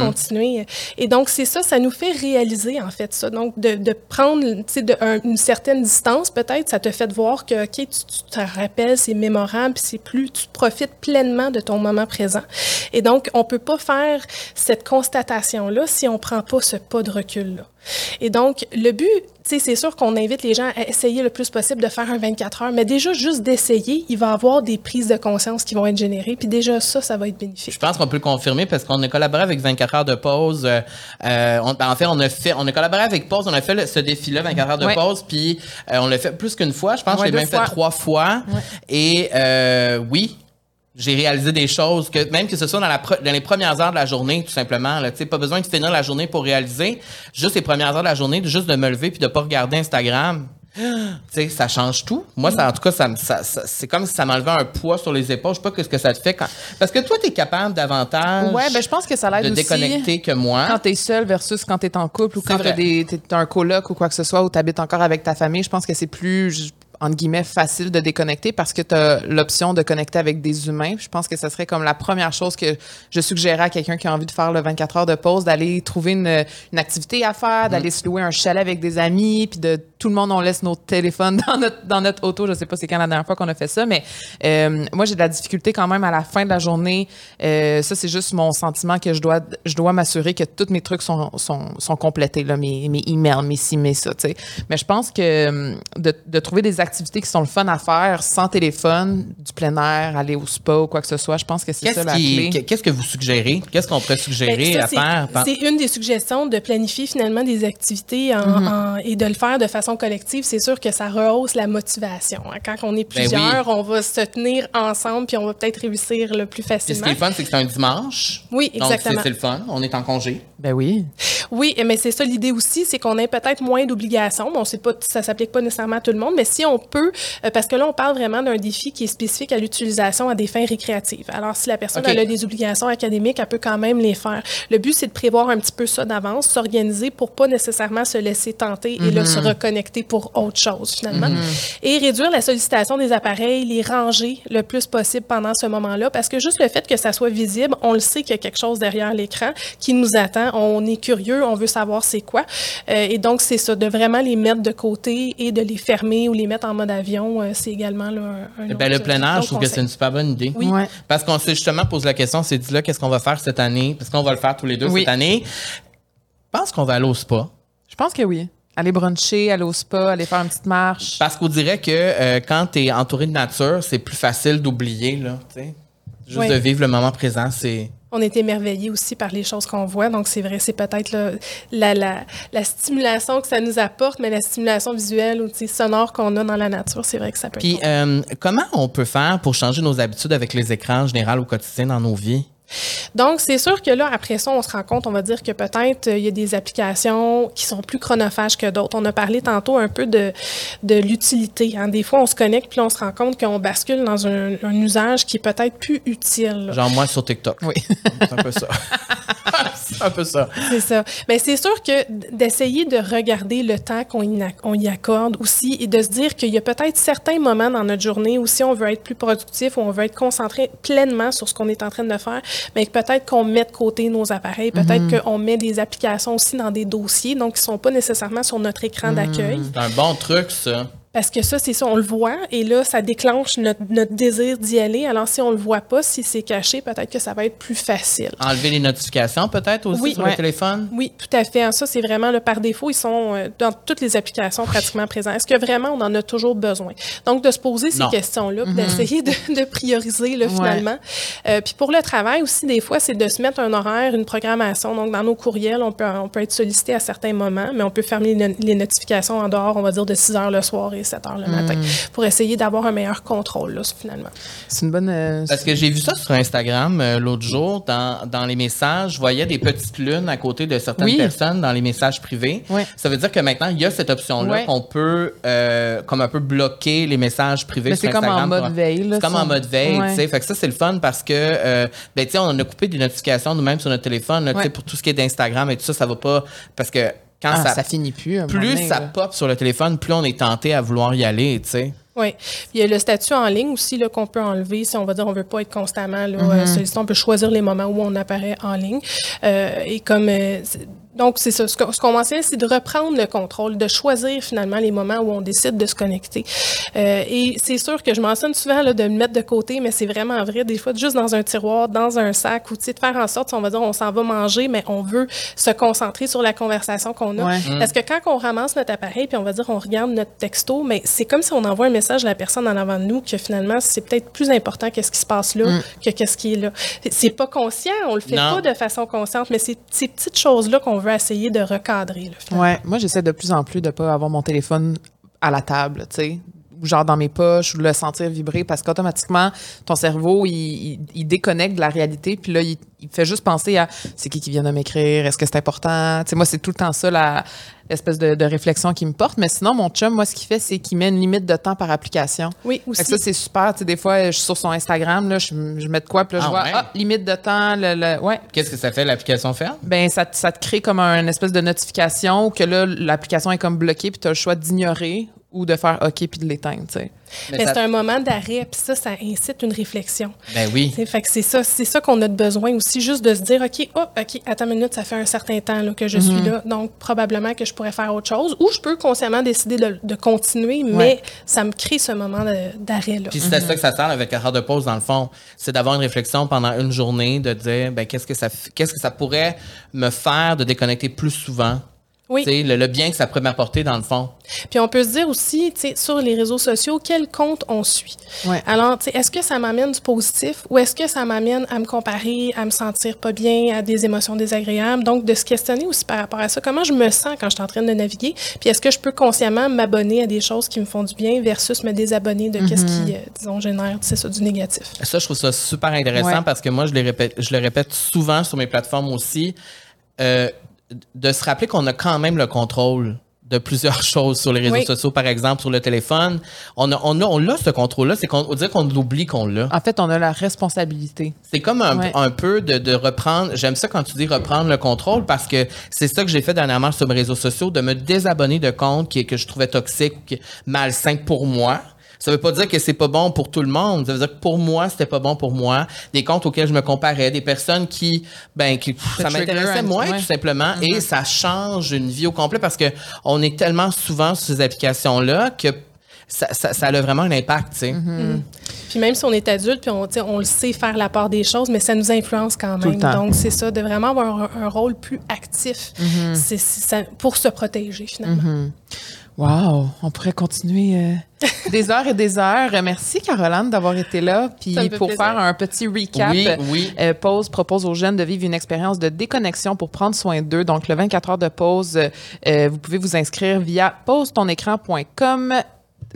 continuer. Et donc c'est ça, ça nous fait réaliser en fait ça. Donc de, de prendre, tu sais, un- une certaine distance, peut-être, ça te fait voir que ok, tu, tu te rappelles, c'est mémorable, puis c'est plus, tu profites pleinement de ton moment présent. Et donc, on peut pas faire cette constatation-là si on prend pas ce pas de recul-là. Et donc, le but, tu sais, c'est sûr qu'on invite les gens à essayer le plus possible de faire un 24 heures, mais déjà, juste d'essayer, il va y avoir des prises de conscience qui vont être générées, puis déjà, ça, ça va être bénéfique. Je pense qu'on peut le confirmer parce qu'on a collaboré avec 24 heures de pause. Euh, euh, on- ben, en fait, on a fait, on a collaboré avec Pause, on a fait le- ce défi-là, 24 heures de Ouais. pause, puis euh, on l'a fait plus qu'une fois. Je pense Ouais, que je l'ai même fois. fait trois fois. Et euh, oui. J'ai réalisé des choses que même que ce soit dans, la dans les premières heures de la journée, tout simplement. Là, Tu pas besoin de finir la journée pour réaliser. Juste les premières heures de la journée, juste de me lever puis de pas regarder Instagram. Tu sais, ça change tout. Moi, ça, en tout cas, ça, me- ça- ça- c'est comme si ça m'enlevait un poids sur les épaules. Je sais pas ce que ça te fait quand. Parce que toi, tu es capable davantage Ouais, ben je pense que ça l'aide de aussi. déconnecter que moi. Quand t'es seul versus quand t'es en couple ou quand des, t'es t'as un coloc ou quoi que ce soit ou t'habites encore avec ta famille, je pense que c'est plus, entre guillemets, facile de déconnecter parce que t'as l'option de connecter avec des humains. Je pense que ça serait comme la première chose que je suggérerais à quelqu'un qui a envie de faire le 24 heures de pause, d'aller trouver une, une activité à faire, d'aller se louer un chalet avec des amis, puis de tout le monde, on laisse nos téléphones dans notre, dans notre auto. Je sais pas c'est quand la dernière fois qu'on a fait ça, mais euh, moi, j'ai de la difficulté quand même à la fin de la journée. Euh, ça, c'est juste mon sentiment que je dois, je dois m'assurer que tous mes trucs sont, sont, sont complétés, là, mes, mes emails, mes ci, mes ça, tu sais. Mais je pense que hum, de, de trouver des activités qui sont le fun à faire sans téléphone, du plein air, aller au spa ou quoi que ce soit, je pense que c'est ça Qu'est-ce la qui- clé. qu'est-ce que vous suggérez? Qu'est-ce qu'on pourrait Ben, suggérer ça, à faire? C'est une des suggestions de planifier finalement des activités en- en- et de le faire de façon collective. C'est sûr que ça rehausse la motivation. hein. Quand on est Ben oui. plusieurs, on va se tenir ensemble puis on va peut-être réussir le plus Puis ce facilement. qui est fun, c'est que c'est un dimanche. Oui, Donc, c'est- exactement. c'est le fun. On est en congé. Ben oui. Oui, mais c'est ça l'idée aussi, c'est qu'on ait peut-être moins d'obligations. Bon, c'est pas, ça s'applique pas nécessairement à tout le monde, mais si on peut, euh, parce que là, on parle vraiment d'un défi qui est spécifique à l'utilisation à des fins récréatives. Alors, si la personne elle a des obligations académiques, elle peut quand même les faire. Le but, c'est de prévoir un petit peu ça d'avance, s'organiser pour pas nécessairement se laisser tenter et là, se reconnecter pour autre chose, finalement. Et réduire la sollicitation des appareils, les ranger le plus possible pendant ce moment-là, parce que juste le fait que ça soit visible, on le sait qu'il y a quelque chose derrière l'écran qui nous attend. On est curieux, on veut savoir c'est quoi. Euh, et donc, c'est ça, de vraiment les mettre de côté et de les fermer ou les mettre en mode avion, euh, c'est également là, un, un Ben, le plein air, je trouve que c'est une super bonne idée. Oui. Ouais. Parce qu'on s'est justement posé la question, on s'est dit là, qu'est-ce qu'on va faire cette année? Parce qu'on va le faire tous les deux Oui. cette année. Je pense qu'on va aller au spa. Je pense que oui. Aller bruncher, aller au spa, aller faire une petite marche. Parce qu'on dirait que euh, quand tu es entouré de nature, c'est plus facile d'oublier, là, tu sais. Juste Oui. de vivre le moment présent, c'est... On est émerveillé aussi par les choses qu'on voit. Donc, c'est vrai, c'est peut-être la, la, la stimulation que ça nous apporte, mais la stimulation visuelle ou sonore qu'on a dans la nature, c'est vrai que ça peut Puis, être. euh, comment on peut faire pour changer nos habitudes avec les écrans en général au quotidien dans nos vies? Donc, c'est sûr que là, après ça, on se rend compte, on va dire que peut-être euh, il y a des applications qui sont plus chronophages que d'autres. On a parlé tantôt un peu de, de l'utilité. hein. Des fois, on se connecte, puis on se rend compte qu'on bascule dans un, un usage qui est peut-être plus utile. là. Genre moi sur TikTok. Oui. C'est un peu ça. c'est un peu ça. C'est ça. Mais c'est sûr que d'essayer de regarder le temps qu'on y, accorde aussi et de se dire qu'il y a peut-être certains moments dans notre journée où si on veut être plus productif ou on veut être concentré pleinement sur ce qu'on est en train de faire, mais peut-être qu'on met de côté nos appareils, peut-être qu'on met des applications aussi dans des dossiers, donc qui sont pas nécessairement sur notre écran d'accueil. C'est un bon truc, ça. Parce que ça, c'est ça, on le voit, et là, ça déclenche notre, notre désir d'y aller. Alors, si on le voit pas, si c'est caché, peut-être que ça va être plus facile. Enlever les notifications, peut-être, aussi, Oui. sur Ouais. le téléphone? Oui, tout à fait. Ça, c'est vraiment le par défaut. Ils sont euh, dans toutes les applications pratiquement présents. Est-ce que vraiment on en a toujours besoin? Donc, de se poser ces questions-là, puis d'essayer de, de prioriser là, Ouais. finalement. Euh, puis pour le travail aussi, des fois, c'est de se mettre un horaire, une programmation. Donc, dans nos courriels, on peut, on peut être sollicité à certains moments, mais on peut fermer les notifications en dehors, on va dire, de 6 heures le soir et 7 heures le matin, pour essayer d'avoir un meilleur contrôle, là, finalement. C'est une bonne. euh, Parce que j'ai vu ça sur Instagram euh, l'autre jour, dans, dans les messages, je voyais des petites lunes à côté de certaines Oui. personnes dans les messages privés. Ça veut dire que maintenant, il y a cette option-là qu'on peut euh, comme un peu bloquer les messages privés Mais sur c'est comme en mode pour- veille, là, C'est comme en mode veille, Ouais. tu sais. Fait que ça, c'est le fun parce que, euh, ben, tu sais, on en a coupé des notifications nous-mêmes sur notre téléphone, tu sais, pour tout ce qui est d'Instagram et tout ça, ça va pas... Parce que quand ah, ça... ça, finit plus. un plus donné, ça là. pop sur le téléphone, plus on est tenté à vouloir y aller, tu sais. Oui. Il y a le statut en ligne aussi là, qu'on peut enlever si on va dire on veut pas être constamment là, euh, sollicité. On peut choisir les moments où on apparaît en ligne. Euh, et comme euh, donc c'est ça. Ce qu'on ce qu'on mentionnait, c'est de reprendre le contrôle, de choisir finalement les moments où on décide de se connecter. Euh, et c'est sûr que je mentionne souvent là, de me mettre de côté, mais c'est vraiment vrai. Des fois, juste dans un tiroir, dans un sac, ou tu sais, de faire en sorte, on va dire, on s'en va manger, mais on veut se concentrer sur la conversation qu'on a. Ouais. Parce que quand on ramasse notre appareil, puis on va dire, on regarde notre texto, mais c'est comme si on envoie un message à la personne en avant de nous que finalement, c'est peut-être plus important qu'est-ce qui se passe là que qu'est-ce qui est là. C'est pas conscient, on le fait Non. pas de façon consciente, mais c'est ces petites choses-là qu'on veut essayer de recadrer. Là. Ouais, moi j'essaie de plus en plus de pas avoir mon téléphone à la table, tu sais, ou genre dans mes poches ou le sentir vibrer parce qu'automatiquement ton cerveau il, il- il déconnecte de la réalité puis là il, il fait juste penser à c'est qui qui vient de m'écrire, est-ce que c'est important, tu sais moi c'est tout le temps ça la l'espèce de, de réflexion qui me porte mais sinon mon chum moi ce qu'il fait c'est qu'il met une limite de temps par application. Oui, Fait aussi. que ça, c'est super. Tu sais, des fois, je suis sur son Instagram, là, je, je mets de quoi, puis là, je Ah vois, ouais? ah, limite de temps, le, le- ouais. Qu'est-ce que ça fait, l'application ferme? Ben, ça, te- ça te crée comme un espèce de notification que là, l'application est comme bloquée, puis tu as le choix d'ignorer ou de faire OK puis de l'éteindre, tu sais. Mais mais ça- c'est un moment d'arrêt, puis ça, ça incite une réflexion. Ben oui. T'sais, Fait que c'est ça, c'est ça qu'on a de besoin aussi, juste de se dire, OK, oh, OK, attends une minute, ça fait un certain temps là, que je suis Mhm. là, donc probablement que je pourrais faire autre chose, ou je peux consciemment décider de, de continuer, mais Ouais. ça me crée ce moment d'arrêt là. Puis c'est à ça que ça sert avec la heure de pause, dans le fond. C'est d'avoir une réflexion pendant une journée, de dire, ben, qu'est-ce que ça, qu'est-ce que ça pourrait me faire de déconnecter plus souvent? Oui. Le, le bien que ça pourrait m'apporter, dans le fond. Puis on peut se dire aussi, tu sais, sur les réseaux sociaux, quel compte on suit. Ouais. Alors, est-ce que ça m'amène du positif ou est-ce que ça m'amène à me comparer, à me sentir pas bien, à des émotions désagréables? Donc, de se questionner aussi par rapport à ça. Comment je me sens quand je suis en train de naviguer? Puis est-ce que je peux consciemment m'abonner à des choses qui me font du bien versus me désabonner de qu'est-ce qui, euh, disons, génère, c'est ça, du négatif? Ça, je trouve ça super intéressant Ouais. parce que moi, je, les répète, je le répète souvent sur mes plateformes aussi. euh, de se rappeler qu'on a quand même le contrôle de plusieurs choses sur les réseaux Oui. sociaux, par exemple, sur le téléphone. On a, on a, on a ce contrôle-là, c'est qu'on on dirait qu'on oublie qu'on l'a. En fait, on a la responsabilité. C'est comme un, Ouais. un peu de, de reprendre. J'aime ça quand tu dis reprendre le contrôle parce que c'est ça que j'ai fait dernièrement sur mes réseaux sociaux, de me désabonner de comptes qui, que je trouvais toxiques, malsains pour moi. Ça veut pas dire que c'est pas bon pour tout le monde. Ça veut dire que pour moi, c'était pas bon pour moi. Des comptes auxquels je me comparais, des personnes qui, ben, qui, ça m'intéressait moins, ouais. tout simplement. Et ça change une vie au complet parce que on est tellement souvent sur ces applications-là que ça, ça, ça a vraiment un impact, tu sais. Mm-hmm. Puis même si on est adulte, puis on, le sait faire la part des choses, mais ça nous influence quand Tout le même. temps. Donc, c'est ça, de vraiment avoir un, un rôle plus actif Mm-hmm. Ça- pour se protéger, finalement. Wow, on pourrait continuer euh, des heures et des heures. Euh, Merci, Caroline, d'avoir été là. Puis pour plaisir. faire un petit recap, Oui, oui. euh, Pause propose aux jeunes de vivre une expérience de déconnexion pour prendre soin d'eux. Donc, le 24 heures de pause, euh, euh, vous pouvez vous inscrire via pausetonecran.com.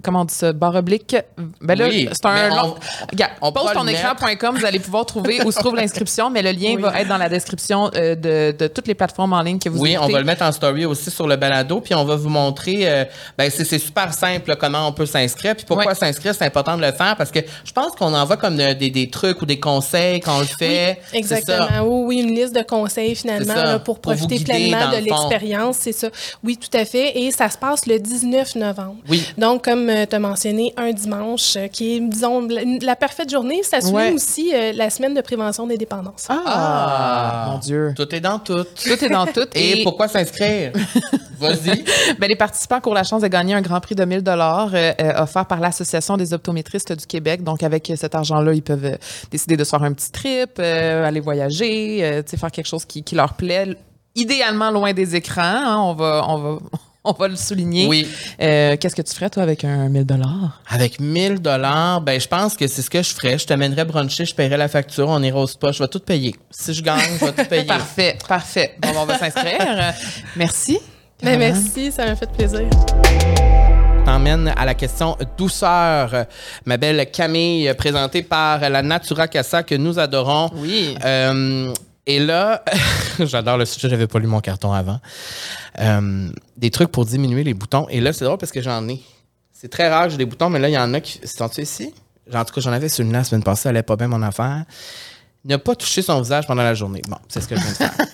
Comment on dit ça? Barre oblique? Ben là, Oui, c'est un long. on- Regarde, on pourra le pausetonecran.com, vous allez pouvoir trouver où se trouve l'inscription, mais le lien Oui. va être dans la description euh, de, de toutes les plateformes en ligne que vous Oui, on va le mettre en story aussi sur le balado, puis on va vous montrer. euh, ben c'est super simple là, comment on peut s'inscrire, puis pourquoi s'inscrire, c'est important de le faire parce que je pense qu'on envoie comme de- des, des trucs ou des conseils quand on le fait. Exactement. Oui, oui, une liste de conseils finalement là, pour profiter guider, pleinement de le l'expérience. C'est ça. Oui, tout à fait. Et ça se passe le 19 novembre. Oui. Donc, comme tu as mentionné, un dimanche, euh, qui est, disons, la, la parfaite journée. Ça Ouais. aussi euh, la semaine de prévention des dépendances. Ah, Ah. mon Dieu. Tout est dans tout. Tout est dans tout. Et, pourquoi s'inscrire? Vas-y. Ben, les participants courent la chance de gagner un grand prix de 1000 dollars euh, offert par l'Association des optométristes du Québec. Donc, avec euh, cet argent-là, ils peuvent euh, décider de se faire un petit trip, euh, aller voyager, euh, faire quelque chose qui, qui leur plaît. Idéalement loin des écrans, hein, on va, on va, on va le souligner. Oui. Euh, Qu'est-ce que tu ferais, toi, avec un 1000 dollars? Avec 1000 dollars, ben je pense que c'est ce que je ferais. Je t'amènerais bruncher, je paierais la facture, on ira au spa, je vais tout payer. Si je gagne, je vais tout payer. Parfait, parfait. Bon, ben, on va s'inscrire. Euh, Merci. Ben, merci, ça m'a fait plaisir. t'emmène à la question douceur. Ma belle Camille, présentée par la Natura Casa que nous adorons. Oui. Euh, et là, j'adore le sujet, j'avais pas lu mon carton avant. Euh, des trucs pour diminuer les boutons. Et là, c'est drôle parce que j'en ai. C'est très rare que j'ai des boutons, mais là, il y en a qui. Sont-tu ici? En tout cas, j'en avais sur une la semaine passée, ça allait pas bien mon affaire. Ne pas toucher son visage pendant la journée. Bon, c'est ce que je viens de faire.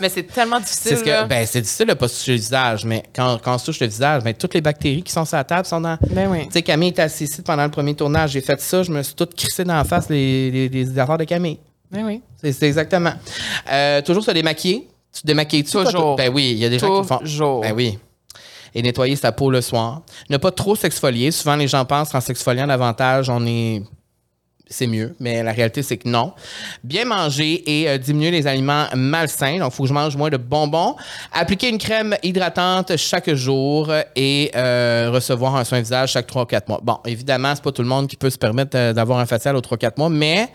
Mais c'est tellement difficile. C'est ce que, ben, c'est difficile de pas se toucher le visage, mais quand, quand on se touche le visage, ben, toutes les bactéries qui sont sur la table sont dans. Ben oui. Tu sais, Camille était assise ici pendant le premier tournage. J'ai fait ça, je me suis toute crissée dans la face les, les, les affaires de Camille. Ben oui. C'est exactement. Euh, toujours se démaquiller. Tu te démaquilles-tu? toi, Toujours. Ben oui, il y a des gens qui le font. Toujours. Ben oui. Et nettoyer sa peau le soir. Ne pas trop s'exfolier. Souvent, les gens pensent qu'en s'exfoliant davantage, on est. C'est mieux, mais la réalité, c'est que non. Bien manger et euh, diminuer les aliments malsains. Donc, il faut que je mange moins de bonbons. Appliquer une crème hydratante chaque jour et euh, recevoir un soin visage chaque 3 ou 4 mois. Bon, évidemment, c'est pas tout le monde qui peut se permettre euh, d'avoir un facial aux 3 4 mois, mais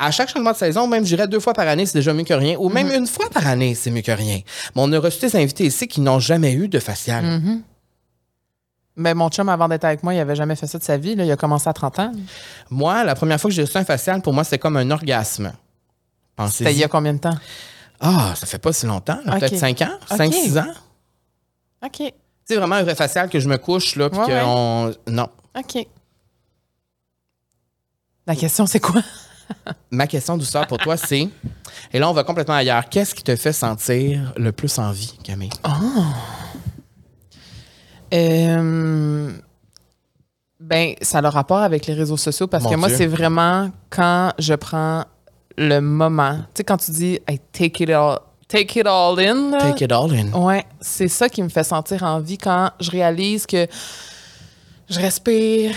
à chaque changement de saison, même, je dirais deux fois par année, c'est déjà mieux que rien. Ou même une fois par année, c'est mieux que rien. Mais on a reçu des invités ici qui n'ont jamais eu de facial. Ben, mon chum, avant d'être avec moi, il avait jamais fait ça de sa vie. Là. Il a commencé à 30 ans. Moi, la première fois que j'ai reçu un facial, pour moi, c'était comme un orgasme. C'était il y a combien de temps? Ah, ça fait pas si longtemps, peut-être 5 ans, Ok. 5-6 ans. OK. C'est vraiment un vrai facial que je me couche, là, puis Ouais, ouais. qu'on. Non. OK. La question, c'est quoi? Ma question douceur pour toi, c'est. Et là, on va complètement ailleurs. Qu'est-ce qui te fait sentir le plus en vie, Camille? Euh, ben, ça a le rapport avec les réseaux sociaux parce Mon que moi, c'est vraiment quand je prends le moment. Tu sais, quand tu dis hey, take it all, take it all in. là. Take it all in. Ouais, c'est ça qui me fait sentir en vie quand je réalise que je respire,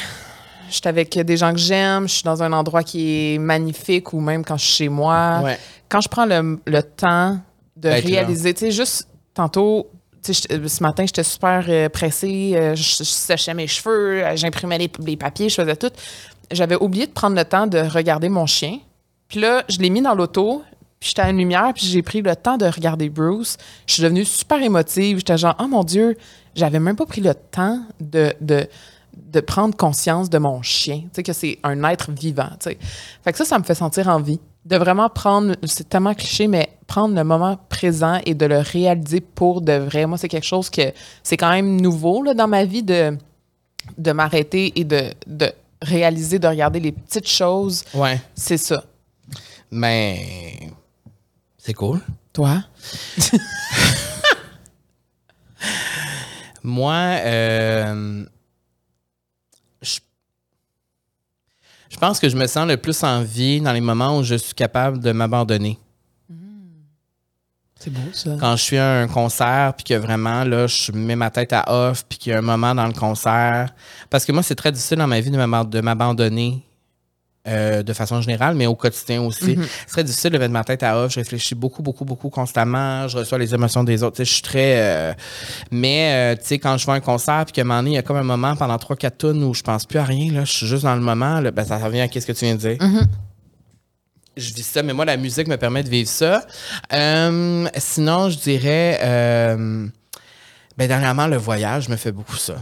je suis avec des gens que j'aime, je suis dans un endroit qui est magnifique ou même quand je suis chez moi. Ouais. Quand je prends le, le temps de réaliser, tu sais, juste tantôt, ce matin, j'étais super euh, pressée, euh, je, je séchais mes cheveux, euh, j'imprimais les, les papiers, je faisais tout. J'avais oublié de prendre le temps de regarder mon chien. Puis là, je l'ai mis dans l'auto, puis j'étais à une lumière, puis j'ai pris le temps de regarder Bruce. Je suis devenue super émotive. J'étais genre, oh mon Dieu, j'avais même pas pris le temps de, de, de prendre conscience de mon chien, tu sais, que c'est un être vivant, tu sais. Fait que ça, ça me fait sentir en vie. de vraiment prendre, c'est tellement cliché, mais prendre le moment présent et de le réaliser pour de vrai. Moi, c'est quelque chose que c'est quand même nouveau là, dans ma vie de, de m'arrêter et de, de réaliser, de regarder les petites choses. Ouais. C'est ça. Mais c'est cool. Toi? Moi, euh, je pense que je me sens le plus en vie dans les moments où je suis capable de m'abandonner. C'est beau, ça. Quand je suis à un concert, puis que vraiment, là, je mets ma tête à off, puis qu'il y a un moment dans le concert. Parce que moi, c'est très difficile dans ma vie de m'aban- de m'abandonner. Euh, de façon générale, mais au quotidien aussi. C'est très difficile de mettre ma tête à off. Je réfléchis beaucoup, beaucoup, beaucoup constamment. Je reçois les émotions des autres. Tu sais, je suis très. euh, mais, euh, tu sais, quand je fais un concert, puis qu'à un moment donné, il y a comme un moment pendant 3-4 tonnes où je pense plus à rien, là, je suis juste dans le moment, là, ben, ça revient à ce que tu viens de dire. Je vis ça, mais moi, la musique me permet de vivre ça. Euh, sinon, je dirais. euh, ben, dernièrement, le voyage me fait beaucoup ça.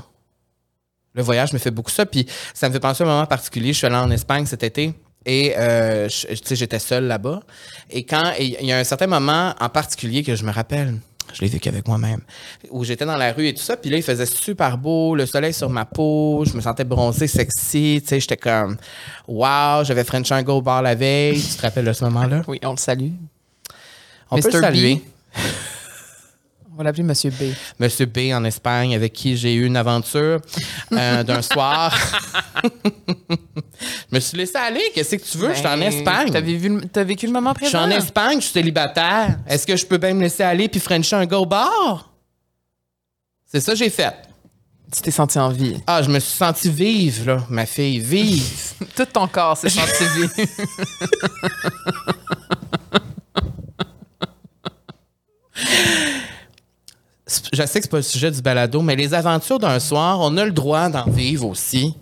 Le voyage me fait beaucoup ça. Puis ça me fait penser à un moment particulier. Je suis allé en Espagne cet été. Et euh, je- tu sais, j'étais seule là-bas. Et quand il y a un certain moment en particulier que je me rappelle, je l'ai vécu avec moi-même, où j'étais dans la rue et tout ça, puis là, il faisait super beau, le soleil sur ma peau, je me sentais bronzée, sexy, tu sais, j'étais comme, wow, j'avais French un go au bar la veille. Tu te rappelles de ce moment-là? Oui, on le salue. On peut le saluer. On va l'appeler Monsieur B. Monsieur B en Espagne, avec qui j'ai eu une aventure euh, d'un soir. je me suis laissé aller. Qu'est-ce que tu veux? je suis en Ben, Espagne. T'as vécu, t'as vécu le moment Je suis présent? en Espagne, je suis célibataire. Est-ce que je peux bien me laisser aller puis frencher un au bar? C'est ça que j'ai fait. Tu t'es senti en vie. Ah, je me suis senti vive, là, ma fille, vive. Tout ton corps s'est senti vie. je sais que c'est pas le sujet du balado, mais les aventures d'un soir, on a le droit d'en vivre aussi.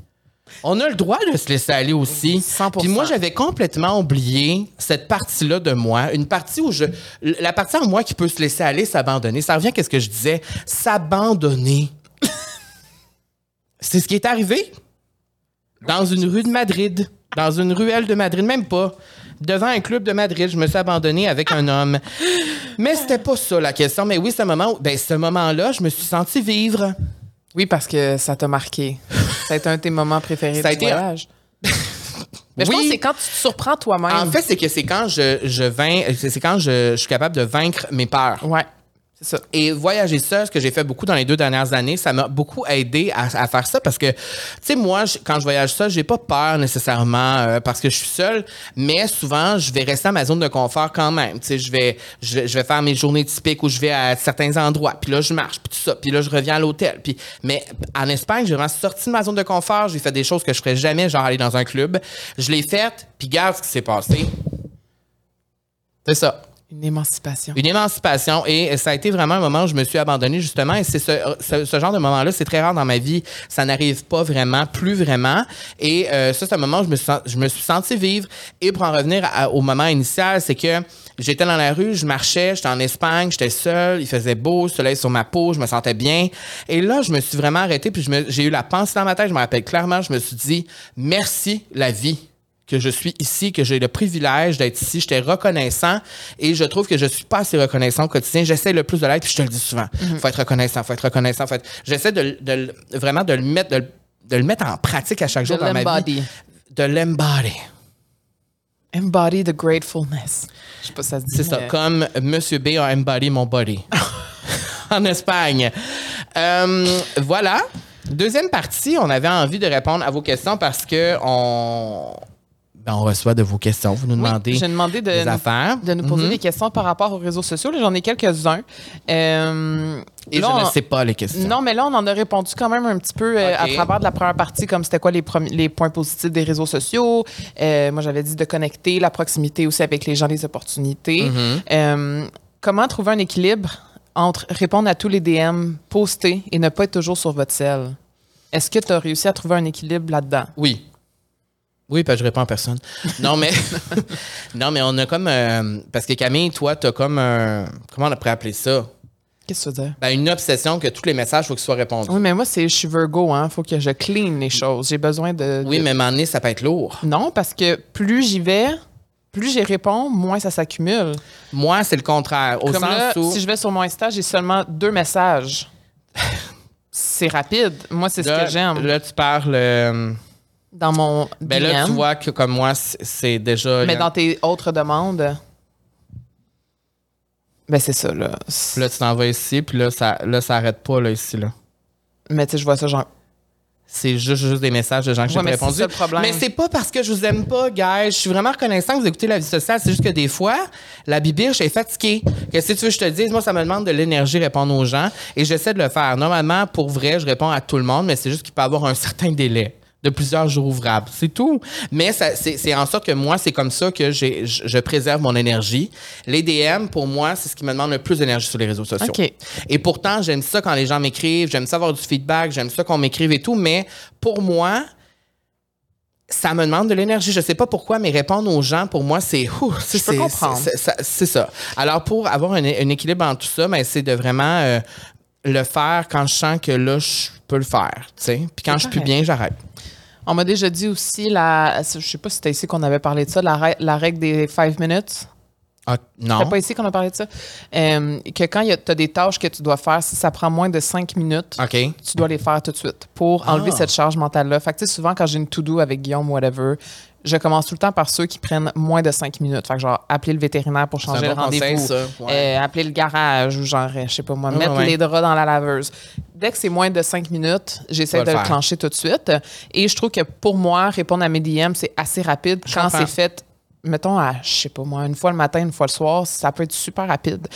On a le droit de se laisser aller aussi. 100%. Puis moi, j'avais complètement oublié cette partie-là de moi, une partie où je, la partie en moi qui peut se laisser aller, s'abandonner. Ça revient à ce que je disais, s'abandonner. C'est ce qui est arrivé dans une rue de Madrid, dans une ruelle de Madrid, même pas. Devant un club de Madrid, je me suis abandonné avec un homme. Mais c'était pas ça la question. Mais oui, ce moment, ben, ce moment-là, je me suis senti vivre. Oui, parce que ça t'a marqué. Ça a été un de tes moments préférés Ça a été- voyage. Mais je Oui. pense que c'est quand tu te surprends toi-même. En fait, c'est que c'est quand je, je vain- c'est quand je, je suis capable de vaincre mes peurs. Ouais, c'est ça. Et voyager seul, ce que j'ai fait beaucoup dans les deux dernières années, ça m'a beaucoup aidé à, faire ça parce que, tu sais, moi, quand je voyage seul, j'ai pas peur nécessairement euh, parce que je suis seul, mais souvent, je vais rester à ma zone de confort quand même. Tu sais, je vais, je, je vais faire mes journées typiques où je vais à certains endroits, puis là, je marche, puis tout ça, puis là, je reviens à l'hôtel. Puis, mais en Espagne, j'ai vraiment sorti de ma zone de confort, j'ai fait des choses que je ferais jamais, genre aller dans un club. Je l'ai faites, puis regarde ce qui s'est passé. C'est ça. Une émancipation. Une émancipation. Et ça a été vraiment un moment où je me suis abandonnée justement. Et c'est ce, ce- ce genre de moment-là, c'est très rare dans ma vie, ça n'arrive pas vraiment, plus vraiment. Et euh, ça c'est un moment où je me suis, je me suis senti vivre. Et pour en revenir au moment initial, c'est que j'étais dans la rue, je marchais, j'étais en Espagne, j'étais seul, il faisait beau, soleil sur ma peau, je me sentais bien. Et là je me suis vraiment arrêté puis j'ai eu la pensée dans ma tête, je me rappelle clairement, je me suis dit merci la vie que je suis ici, que j'ai le privilège d'être ici. J'étais reconnaissant et je trouve que je suis pas assez reconnaissant au quotidien. J'essaie le plus de l'être, puis je te le dis souvent. Faut être reconnaissant, faut être reconnaissant. Faut être... J'essaie de, vraiment de le mettre, de, le- de le mettre en pratique à chaque jour De dans ma vie. l'embody. De l'embody. Embody the gratefulness. Je sais pas si ça se dit. C'est ça, comme Monsieur B a embody mon body. en Espagne. Euh, voilà. Deuxième partie, on avait envie de répondre à vos questions parce que on, on reçoit de vos questions. Vous nous Oui, demandez j'ai demandé de des nous, affaires. de nous poser Mhm. des questions par rapport aux réseaux sociaux. J'en ai quelques-uns. Euh, Et là, je ne sais pas les questions. Non, mais là, on en a répondu quand même un petit peu euh, à travers de la première partie, comme c'était quoi les, points positifs des réseaux sociaux. Euh, moi, j'avais dit de connecter, la proximité aussi avec les gens, les opportunités. Mhm. Comment trouver un équilibre entre répondre à tous les DM, poster et ne pas être toujours sur votre sel? Est-ce que tu as réussi à trouver un équilibre là-dedans? Oui. Oui, parce que je réponds à personne. Non, mais non, mais on a comme euh, parce que Camille, toi, tu as comme un comment on pourrait appeler ça? Qu'est-ce que tu veux dire? Ben, une obsession que tous les messages faut qu'ils soient répondus. Oui, mais moi, c'est je suis Virgo, hein. Faut que je clean les choses. J'ai besoin de. Oui, de- mais donné, ça peut être lourd. Non, parce que plus j'y vais, plus j'y réponds, moins ça s'accumule. Moi, c'est le contraire. Au Comme sens là, où. si je vais sur mon Insta, j'ai seulement deux messages. c'est rapide. Moi, c'est ce que j'aime. Là, tu parles. euh, Dans mon ben là, tu vois que comme moi, c'est- déjà. Mais dans tes autres demandes, ben c'est ça, là. Là, tu t'en vas ici, puis là, ça, là, ça arrête pas, là, ici, là. Mais tu sais, je vois ça genre. C'est juste, juste des messages de gens que j'ai Ouais, mais c'est répondu. ça. Mais c'est pas parce que je vous aime pas, guys. Je suis vraiment reconnaissant que vous écoutez la vie sociale. C'est juste que des fois, la bibiche est fatiguée. Que si tu veux que je te dise, moi, ça me demande de l'énergie répondre aux gens et j'essaie de le faire. Normalement, pour vrai, je réponds à tout le monde, mais c'est juste qu'il peut y avoir un certain délai de plusieurs jours ouvrables. C'est tout. Mais c'est, en sorte que moi, c'est comme ça que je, je préserve mon énergie. Les DM, pour moi, c'est ce qui me demande le plus d'énergie sur les réseaux sociaux. OK. Et pourtant, j'aime ça quand les gens m'écrivent, j'aime ça avoir du feedback, j'aime ça qu'on m'écrive et tout, mais pour moi, ça me demande de l'énergie. Je sais pas pourquoi, mais répondre aux gens, pour moi, c'est... Je peux comprendre. c'est- ça. Alors, pour avoir un, un équilibre en tout ça, ben, c'est de vraiment euh, le faire quand je sens que là, je peux le faire. tu sais. Puis quand je suis plus bien, j'arrête. On m'a déjà dit aussi, la, je sais pas si c'était ici qu'on avait parlé de ça, la, la règle des five minutes. Ah, non. C'était pas ici qu'on a parlé de ça? Euh, que quand tu as des tâches que tu dois faire, si ça prend moins de cinq minutes, tu dois les faire tout de suite pour Ah. enlever cette charge mentale-là. Fait que, tu sais, souvent, quand j'ai une to-do avec Guillaume, whatever, je commence tout le temps par ceux qui prennent moins de cinq minutes. Fait que, genre, appeler le vétérinaire pour changer C'est le bon rendez-vous. Ouais. Euh, appeler le garage ou genre, euh, je sais pas moi, mettre ouais. les draps dans la laveuse. Dès que c'est moins de cinq minutes, j'essaie de le le clencher tout de suite. Et je trouve que pour moi, répondre à mes DM, c'est assez rapide Je quand c'est fait. Mettons à, je sais pas moi, une fois le matin, une fois le soir, ça peut être super rapide.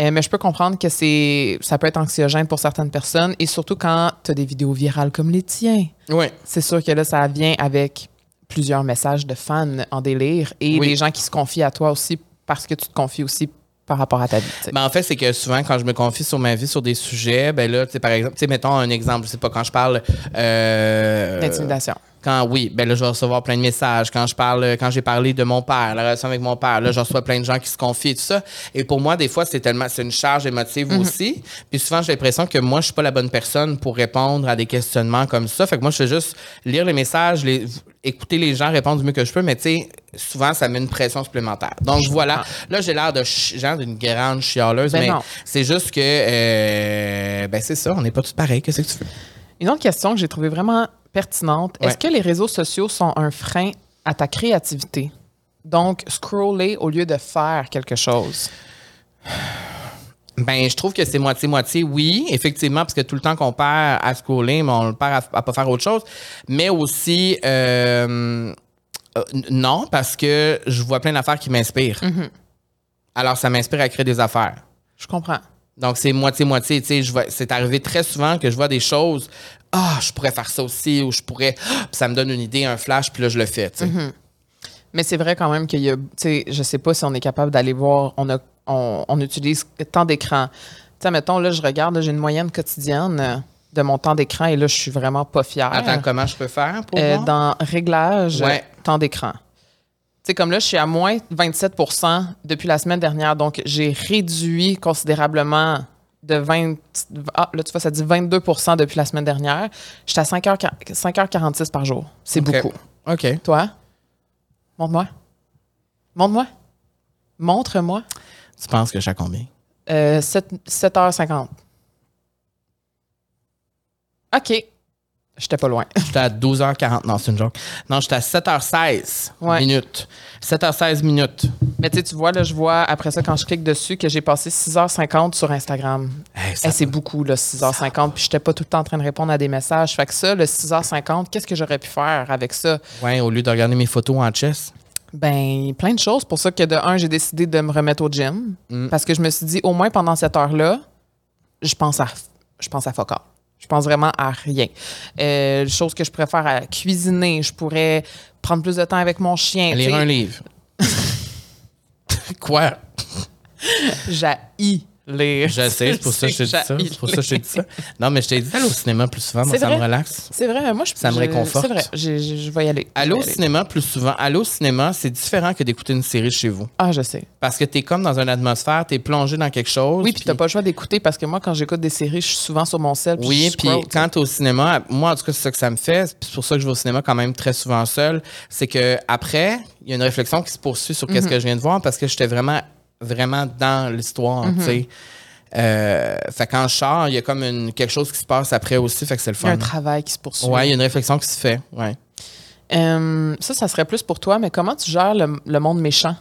Euh, mais je peux comprendre que c'est, ça peut être anxiogène pour certaines personnes et surtout quand tu as des vidéos virales comme les tiens. Oui. C'est sûr que là, ça vient avec plusieurs messages de fans en délire et Oui. des gens qui se confient à toi aussi parce que tu te confies aussi par rapport à ta vie. Ben, en fait, c'est que souvent, quand je me confie sur ma vie, sur des sujets, ben là, tu sais, par exemple, tu sais, mettons un exemple, je sais pas, quand je parle. Euh, D'intimidation. Quand oui, ben là, je vais recevoir plein de messages. Quand je parle, quand j'ai parlé de mon père, la relation avec mon père, là, je reçois plein de gens qui se confient et tout ça. Et pour moi, des fois, c'est tellement, c'est une charge émotive Mhm. aussi. Puis souvent, j'ai l'impression que moi, je suis pas la bonne personne pour répondre à des questionnements comme ça. Fait que moi, je fais juste lire les messages, les, écouter les gens, répondre du mieux que je peux, mais tu sais, souvent, ça met une pression supplémentaire. Donc voilà. Là, j'ai l'air de genre d'une grande chialeuse, Ben mais c'est juste que, euh, ben c'est ça, on n'est pas tous pareils. Qu'est-ce que tu veux? Une autre question que j'ai trouvée vraiment pertinente. Ouais. Est-ce que les réseaux sociaux sont un frein à ta créativité? Donc, scroller au lieu de faire quelque chose. Ben, je trouve que c'est moitié-moitié. Oui, effectivement, parce que tout le temps qu'on perd à scroller, mais on le perd à, à pas faire autre chose. Mais aussi, euh, euh, non, parce que je vois plein d'affaires qui m'inspirent. Alors, ça m'inspire à créer des affaires. Je comprends. Donc, c'est moitié-moitié. C'est arrivé très souvent que je vois des choses. Ah, je pourrais faire ça aussi, ou je pourrais. Ah, ça me donne une idée, un flash, puis là, je le fais. sais. Mais c'est vrai quand même qu'il y a, tu sais, je sais pas si on est capable d'aller voir, on, a, on, on utilise tant d'écran. Tu sais, mettons, là, je regarde, j'ai une moyenne quotidienne de mon temps d'écran et là, je suis vraiment pas fière. Attends, comment je peux faire pour Euh, dans réglage, Ouais. temps d'écran. Tu sais, comme là, je suis à moins 27% depuis la semaine dernière. Donc, j'ai réduit considérablement de 20. Ah, là, tu vois, ça dit 22% depuis la semaine dernière. J'étais à 5 h 5h46 par jour. C'est beaucoup. OK. Toi? Montre-moi. Montre-moi. Montre-moi. Tu penses que je suis à combien? Euh, 7, 7h50. OK. J'étais pas loin. J'étais à 12h40. Non, c'est une joke. Non, j'étais à 7h16 Ouais. minutes. 7h16 minutes. Mais tu sais, tu vois, là, je vois après ça, quand je clique dessus, que j'ai passé 6h50 sur Instagram. Hey, c'est beaucoup, là, 6h50. Puis j'étais pas tout le temps en train de répondre à des messages. Fait que ça, le 6h50, qu'est-ce que j'aurais pu faire avec ça? Ouais, au lieu de regarder mes photos en chess. Ben, plein de choses. Pour ça que de un, j'ai décidé de me remettre au gym. Mm. Parce que je me suis dit, au moins pendant cette heure-là, je pense à, je pense à fuck all. Je pense vraiment à rien. Euh, chose que je préfère à cuisiner. Je pourrais prendre plus de temps avec mon chien. Lire un livre. Quoi? J'haïs lire. Je sais, c'est pour ça que je t'ai dit ça. C'est pour ça que je t'ai dit ça. Non, mais je t'ai dit d'aller au cinéma plus souvent. Moi, ça me relaxe. C'est vrai, moi, je Ça me réconforte. C'est vrai, je, je- je vais y aller. Aller au cinéma plus souvent. Aller au cinéma, c'est différent que d'écouter une série chez vous. Ah, je sais. Parce que t'es comme dans une atmosphère, t'es plongé dans quelque chose. Oui, puis t'as pas le choix d'écouter parce que moi, quand j'écoute des séries, je suis souvent sur mon sel. Oui, puis quand t'es au cinéma, moi en tout cas c'est ça que ça me fait, puis c'est pour ça que je vais au cinéma quand même très souvent seul, c'est que après il y a une réflexion qui se poursuit sur Mhm. qu'est-ce que je viens de voir parce que j'étais vraiment vraiment dans l'histoire, tu sais. Euh, fait quand je sors, il y a comme une, quelque chose qui se passe après aussi, fait que c'est le Il y a fun. un travail qui se poursuit. Ouais, il y a une réflexion qui se fait, ouais. Euh, ça, ça serait plus pour toi, mais comment tu gères le, le monde méchant?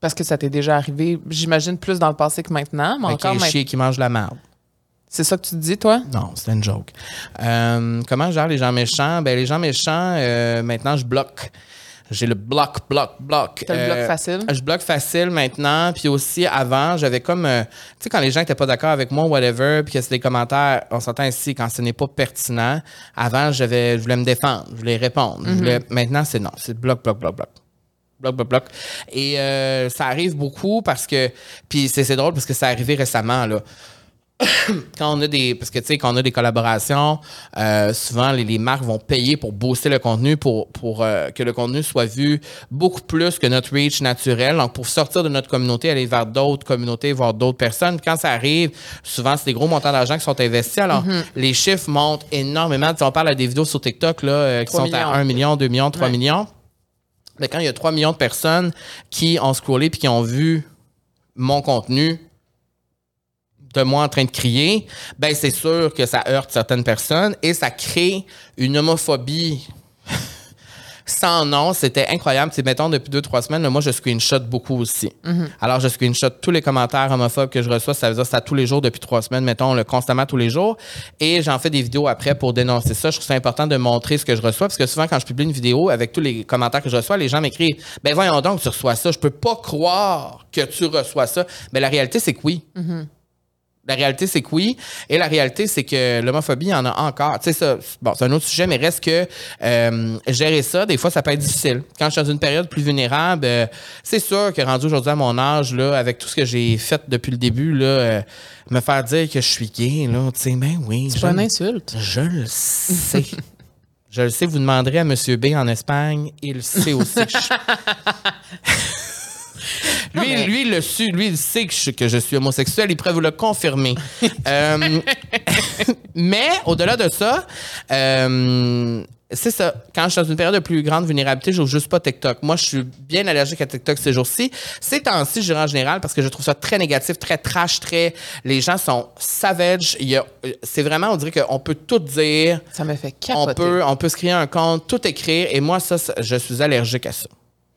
Parce que ça t'est déjà arrivé, j'imagine, plus dans le passé que maintenant, mais encore maintenant. chien qui mange la merde. C'est ça que tu te dis, toi? Non, c'était une joke. Euh, comment je gère les gens méchants? Ben, les gens méchants, maintenant, je bloque. J'ai le bloc, bloc, bloc. T'as le bloc Euh, facile? Je bloque facile maintenant. Puis aussi, avant, j'avais comme. euh, tu sais, quand les gens n'étaient pas d'accord avec moi, whatever, puis que c'est des commentaires, on s'entend ici, quand ce n'est pas pertinent. Avant, j'avais, je voulais me défendre, je voulais répondre. je voulais- maintenant, c'est non. C'est bloc, bloc, bloc, bloc. Bloc, bloc, bloc. Et euh, ça arrive beaucoup parce que. Puis c'est c'est drôle parce que ça arrivé récemment, là quand on a des parce que tu sais quand on a des collaborations euh, souvent les, les marques vont payer pour booster le contenu pour pour euh, que le contenu soit vu beaucoup plus que notre reach naturel. Donc pour sortir de notre communauté aller vers d'autres communautés voir d'autres personnes. Quand ça arrive souvent c'est des gros montants d'argent qui sont investis. Alors les chiffres montent énormément. Si on parle à des vidéos sur TikTok là euh, qui 3 sont à millions. 1 million 2 millions 3 Ouais. millions. Mais quand il y a 3 millions de personnes qui ont scrollé puis qui ont vu mon contenu de moi en train de crier, ben c'est sûr que ça heurte certaines personnes et ça crée une homophobie sans nom. C'était incroyable. C'est mettons depuis deux trois semaines, là, moi je screenshot beaucoup aussi. Alors je screenshot tous les commentaires homophobes que je reçois. Ça veut dire à tous les jours depuis trois semaines, mettons le constamment tous les jours. Et j'en fais des vidéos après pour dénoncer ça. Je trouve ça important de montrer ce que je reçois parce que souvent quand je publie une vidéo avec tous les commentaires que je reçois, les gens m'écrivent ben voyons donc tu reçois ça. Je peux pas croire que tu reçois ça. Mais la réalité c'est que oui. La réalité, c'est que oui. Et la réalité, c'est que l'homophobie, il y en a encore. Tu sais, ça, bon, c'est un autre sujet, mais reste que euh, gérer ça, des fois, ça peut être difficile. Quand je suis dans une période plus vulnérable, euh, c'est sûr que rendu aujourd'hui à mon âge, là, avec tout ce que j'ai fait depuis le début, là, euh, me faire dire que je suis gay, là, tu sais, ben oui. C'est pas une insulte. Je le sais. je le sais, vous demanderez à M. B en Espagne, il sait aussi que je Lui, mais- lui, il le su, lui, il sait que je, que je suis homosexuel, il pourrait vous le confirmer. Euh, mais au-delà de ça, euh, c'est ça. Quand je suis dans une période de plus grande vulnérabilité, je juste pas TikTok. Moi, je suis bien allergique à TikTok ces jours-ci. Ces temps-ci, je dirais en général, parce que je trouve ça très négatif, très trash, très. Les gens sont savage. Il y a- C'est vraiment, on dirait qu'on peut tout dire. Ça me fait On capoter. peut, on peut se créer un compte, tout écrire. Et moi, ça, je suis allergique à ça.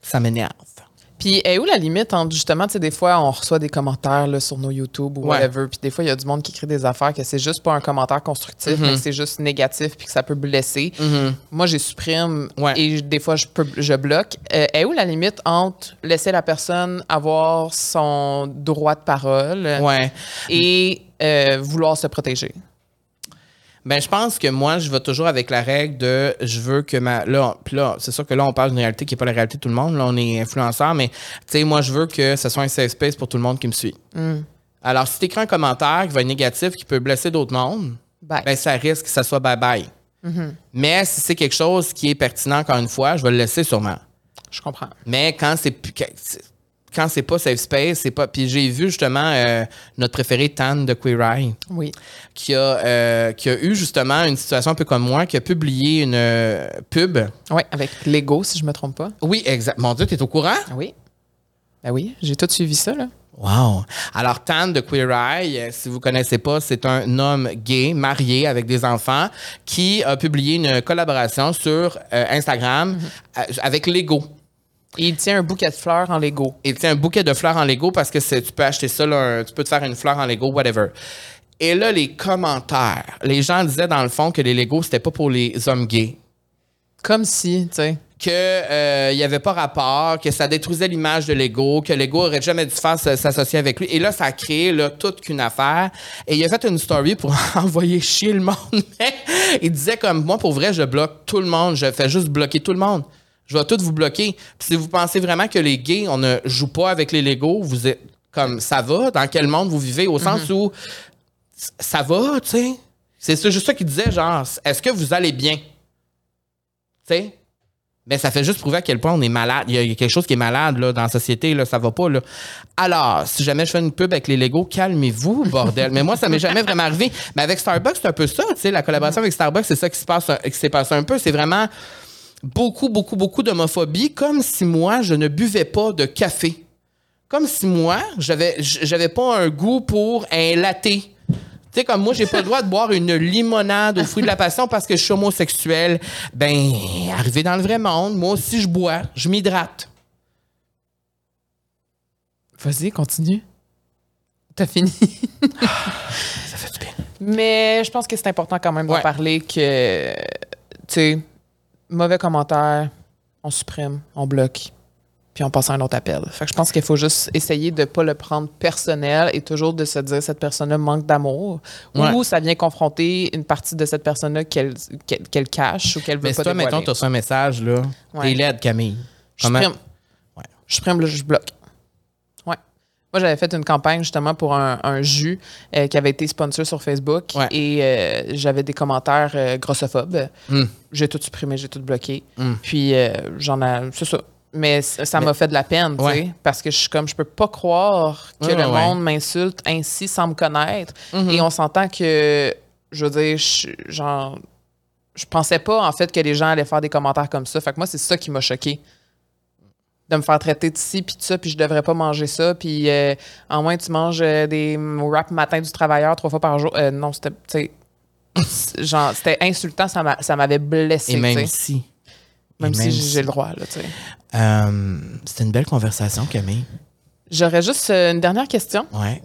Ça m'énerve. Puis, est où la limite entre justement, tu sais, des fois, on reçoit des commentaires là, sur nos YouTube ou Ouais. whatever, puis des fois, il y a du monde qui écrit des affaires que c'est juste pas un commentaire constructif, mais que c'est juste négatif puis que ça peut blesser. Moi, j'ai supprime Ouais. et des fois, je, peux, je bloque. Euh, est où la limite entre laisser la personne avoir son droit de parole Ouais. et euh, vouloir se protéger? Ben, je pense que moi, je vais toujours avec la règle de je veux que ma. Là, là, c'est sûr que là, on parle d'une réalité qui n'est pas la réalité de tout le monde. Là, on est influenceur, mais tu sais, moi, je veux que ce soit un safe space pour tout le monde qui me suit. Alors, si tu écris un commentaire qui va être négatif, qui peut blesser d'autres mondes, Bye. ben, ça risque que ça soit bye-bye. Mais si c'est quelque chose qui est pertinent, encore une fois, je vais le laisser sûrement. Je comprends. Mais quand c'est plus- quand c'est pas safe space, c'est pas. Puis j'ai vu justement euh, notre préféré Tan de Queer Eye Oui. qui a, euh, qui a eu justement une situation un peu comme moi, qui a publié une euh, pub. Oui, avec Lego, si je me trompe pas. Oui, exact. Mon Dieu, t'es au courant? Oui. Ben oui, j'ai tout suivi ça, là. Wow. Alors, Tan de Queer Eye, si vous connaissez pas, c'est un homme gay, marié avec des enfants, qui a publié une collaboration sur Instagram euh, avec Lego. Et il tient un bouquet de fleurs en Lego. Et tu un bouquet de fleurs en Lego parce que tu peux acheter ça, là, un- tu peux te faire une fleur en Lego, whatever. Et là, les commentaires. Les gens disaient dans le fond que les Legos, c'était pas pour les hommes gays. Comme si, tu sais. que euh, il y avait pas rapport, que ça détruisait l'image de Lego, que Lego aurait jamais dû faire s'associer avec lui. Et là, ça a créé là, toute qu'une affaire. Et il a fait une story pour envoyer chier le monde. Mais il disait comme moi, pour vrai, je bloque tout le monde. Je fais juste bloquer tout le monde. Je vais tout vous bloquer. Puis si vous pensez vraiment que les gays, on ne joue pas avec les Lego, vous êtes Comme ça va, dans quel monde vous vivez, au sens où c- ça va, tu sais? C'est juste ça qu'il disait, genre, est-ce que vous allez bien? Tu sais? Ben, ça fait juste prouver à quel point on est malade. Il y a, quelque chose qui est malade là, dans la société, là, ça va pas. Là. Alors, si jamais je fais une pub avec les Legos, calmez-vous, bordel. Mais moi, ça m'est jamais vraiment arrivé. Mais avec Starbucks, c'est un peu ça, tu sais, la collaboration avec Starbucks, c'est ça qui s'est passé un peu. C'est vraiment beaucoup, beaucoup, beaucoup d'homophobie, comme si moi, je ne buvais pas de café. Comme si moi, j'avais, j'avais pas un goût pour un latte. Tu sais, comme moi, j'ai pas le droit de boire une limonade au fruit de la passion parce que je suis homosexuel. Ben, arrivé dans le vrai monde, moi aussi, je bois, je m'hydrate. Vas-y, continue. T'as fini? Ça fait du bien. Mais je pense que c'est important quand même d'en Ouais. parler que, tu sais, mauvais commentaire, on supprime, on bloque, puis on passe à un autre appel. Fait que je pense qu'il faut juste essayer de pas le prendre personnel et toujours de se dire cette personne-là manque d'amour Ouais. ou ça vient confronter une partie de cette personne-là qu'elle cache ou qu'elle veut Mais pas toi, mettons, tu reçu un message, là, Ouais. t'es laide, Camille. Je supprime. Ouais. Je supprime, là, je bloque. Moi, j'avais fait une campagne justement pour un, un jus euh, qui avait été sponsor sur Facebook Ouais. et euh, j'avais des commentaires euh, grossophobes. Hmm. J'ai tout supprimé, j'ai tout bloqué. Hmm. Puis j'en ai. C'est ça. Mais ça m'a fait de la peine, tu sais, parce que je suis comme, je peux pas croire que Ouais, le monde m'insulte ainsi sans me connaître. Mhm. Et on s'entend que, je veux dire, je, genre, je pensais pas, en fait, que les gens allaient faire des commentaires comme ça. Fait que moi, c'est ça qui m'a choqué. De me faire traiter de ci, puis de ça, puis je devrais pas manger ça, puis euh, en moins, tu manges euh, des wraps matin du travailleur trois fois par jour. Euh, non, c'était, genre, c'était insultant, ça m'a- ça m'avait blessé, Et même tu sais. si. Même et si j'ai le droit, là, tu sais. C'était une belle conversation, Camille. J'aurais juste une dernière question. Ouais.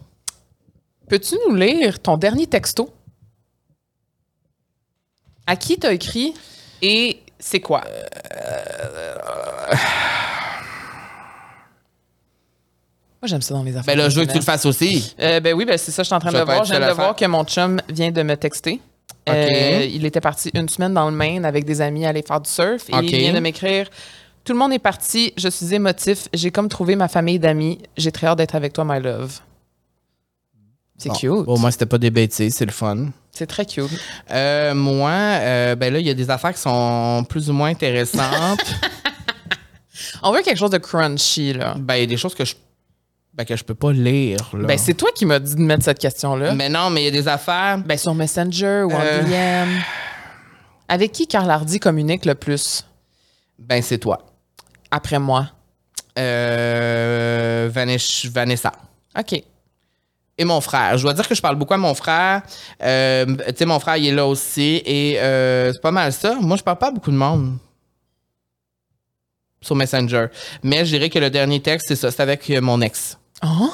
Peux-tu nous lire ton dernier texto? À qui t'as écrit et c'est quoi? Moi, j'aime ça dans les affaires. Ben là, je veux que tu le fasses aussi. Euh, ben oui, ben c'est ça, je suis en train Je de voir. Je viens de voir que mon chum vient de me texter. Euh, il était parti une semaine dans le Maine avec des amis aller faire du surf et il vient de m'écrire Tout le monde est parti, je suis émotif, j'ai comme trouvé ma famille d'amis, j'ai très hâte d'être avec toi, my love. C'est Bon. cute. Bon, moi, c'était pas des bêtises, c'est le fun. C'est très cute. Euh, moi, euh, ben là, il y a des affaires qui sont plus ou moins intéressantes. On veut quelque chose de crunchy, là. ben, il y a des choses que je, ben, que je peux pas lire. Là. Ben, c'est toi qui m'as dit de mettre cette question-là. Mais non, mais il y a des affaires. Ben, sur Messenger ou en Euh. DM. Avec qui Carl Hardy communique le plus? Ben, c'est toi. Après moi. Euh, Vanessa. OK. Et mon frère. Je dois dire que je parle beaucoup à mon frère. Euh, tu sais, mon frère, il est là aussi. Et euh, c'est pas mal ça. Moi, je parle pas à beaucoup de monde sur Messenger. Mais je dirais que le dernier texte, c'est ça. C'est avec euh, mon ex. Oh?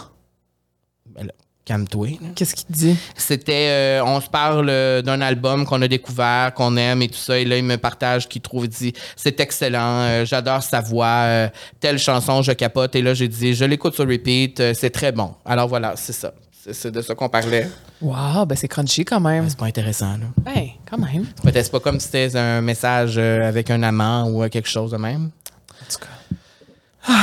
Ben calme-toi. Qu'est-ce qu'il te dit? C'était, euh, on se parle euh, d'un album qu'on a découvert, qu'on aime et tout ça. Et là, il me partage qu'il trouve, il dit, c'est excellent, euh, j'adore sa voix, telle chanson, je capote. Et là, j'ai dit, je l'écoute sur repeat, c'est très bon. Alors voilà, c'est ça. C'est, de ça qu'on parlait. Wow, ben c'est crunchy quand même. C'est pas intéressant, là. Ben, quand même. Peut-être pas comme si c'était un message avec un amant ou quelque chose de même. En tout cas.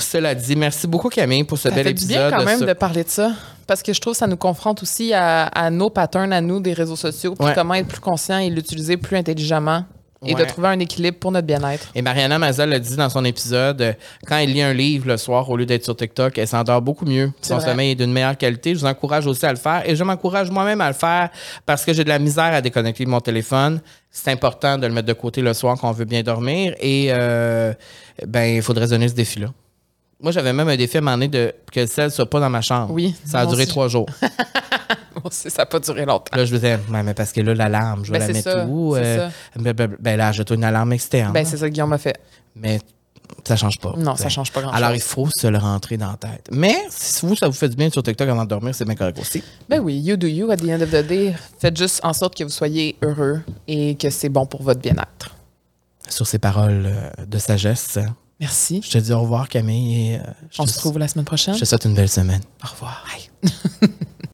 Cela dit, merci beaucoup, Camille, pour ce Ça bel fait épisode. bien quand même de parler de ça. Parce que je trouve que ça nous confronte aussi à, à nos patterns, à nous, des réseaux sociaux, puis Ouais. comment être plus conscient et l'utiliser plus intelligemment et de trouver un équilibre pour notre bien-être. Et Mariana Mazal l'a dit dans son épisode, quand elle lit un livre le soir au lieu d'être sur TikTok, elle s'endort beaucoup mieux. C'est Son vrai. sommeil est d'une meilleure qualité. Je vous encourage aussi à le faire. Et je m'encourage moi-même à le faire parce que j'ai de la misère à déconnecter de mon téléphone. C'est important de le mettre de côté le soir quand on veut bien dormir. Et euh, ben, il faudrait se donner ce défi-là. Moi, j'avais même un défi à un de que le sel soit pas dans ma chambre. Oui, Ça a duré aussi. trois jours. Moi aussi, ça n'a pas duré longtemps. Là, je me disais, mais parce que là, l'alarme, je vais Ben, la mettre ça, où? c'est Euh, ça. ben, ben, ben là, j'ai une alarme externe. Ben, c'est ça que Guillaume a fait. mais ça change pas. Non, Ben, ça change pas grand-chose. Alors, il faut se le rentrer dans la tête. Mais si vous, ça vous fait du bien sur TikTok avant de dormir, c'est bien correct aussi. Ben oui, you do you at the end of the day. Faites juste en sorte que vous soyez heureux et que c'est bon pour votre bien-être. Sur ces paroles euh, de sagesse, Merci. je te dis au revoir, Camille, et euh, On se retrouve la semaine prochaine. je te souhaite une belle semaine. Au revoir.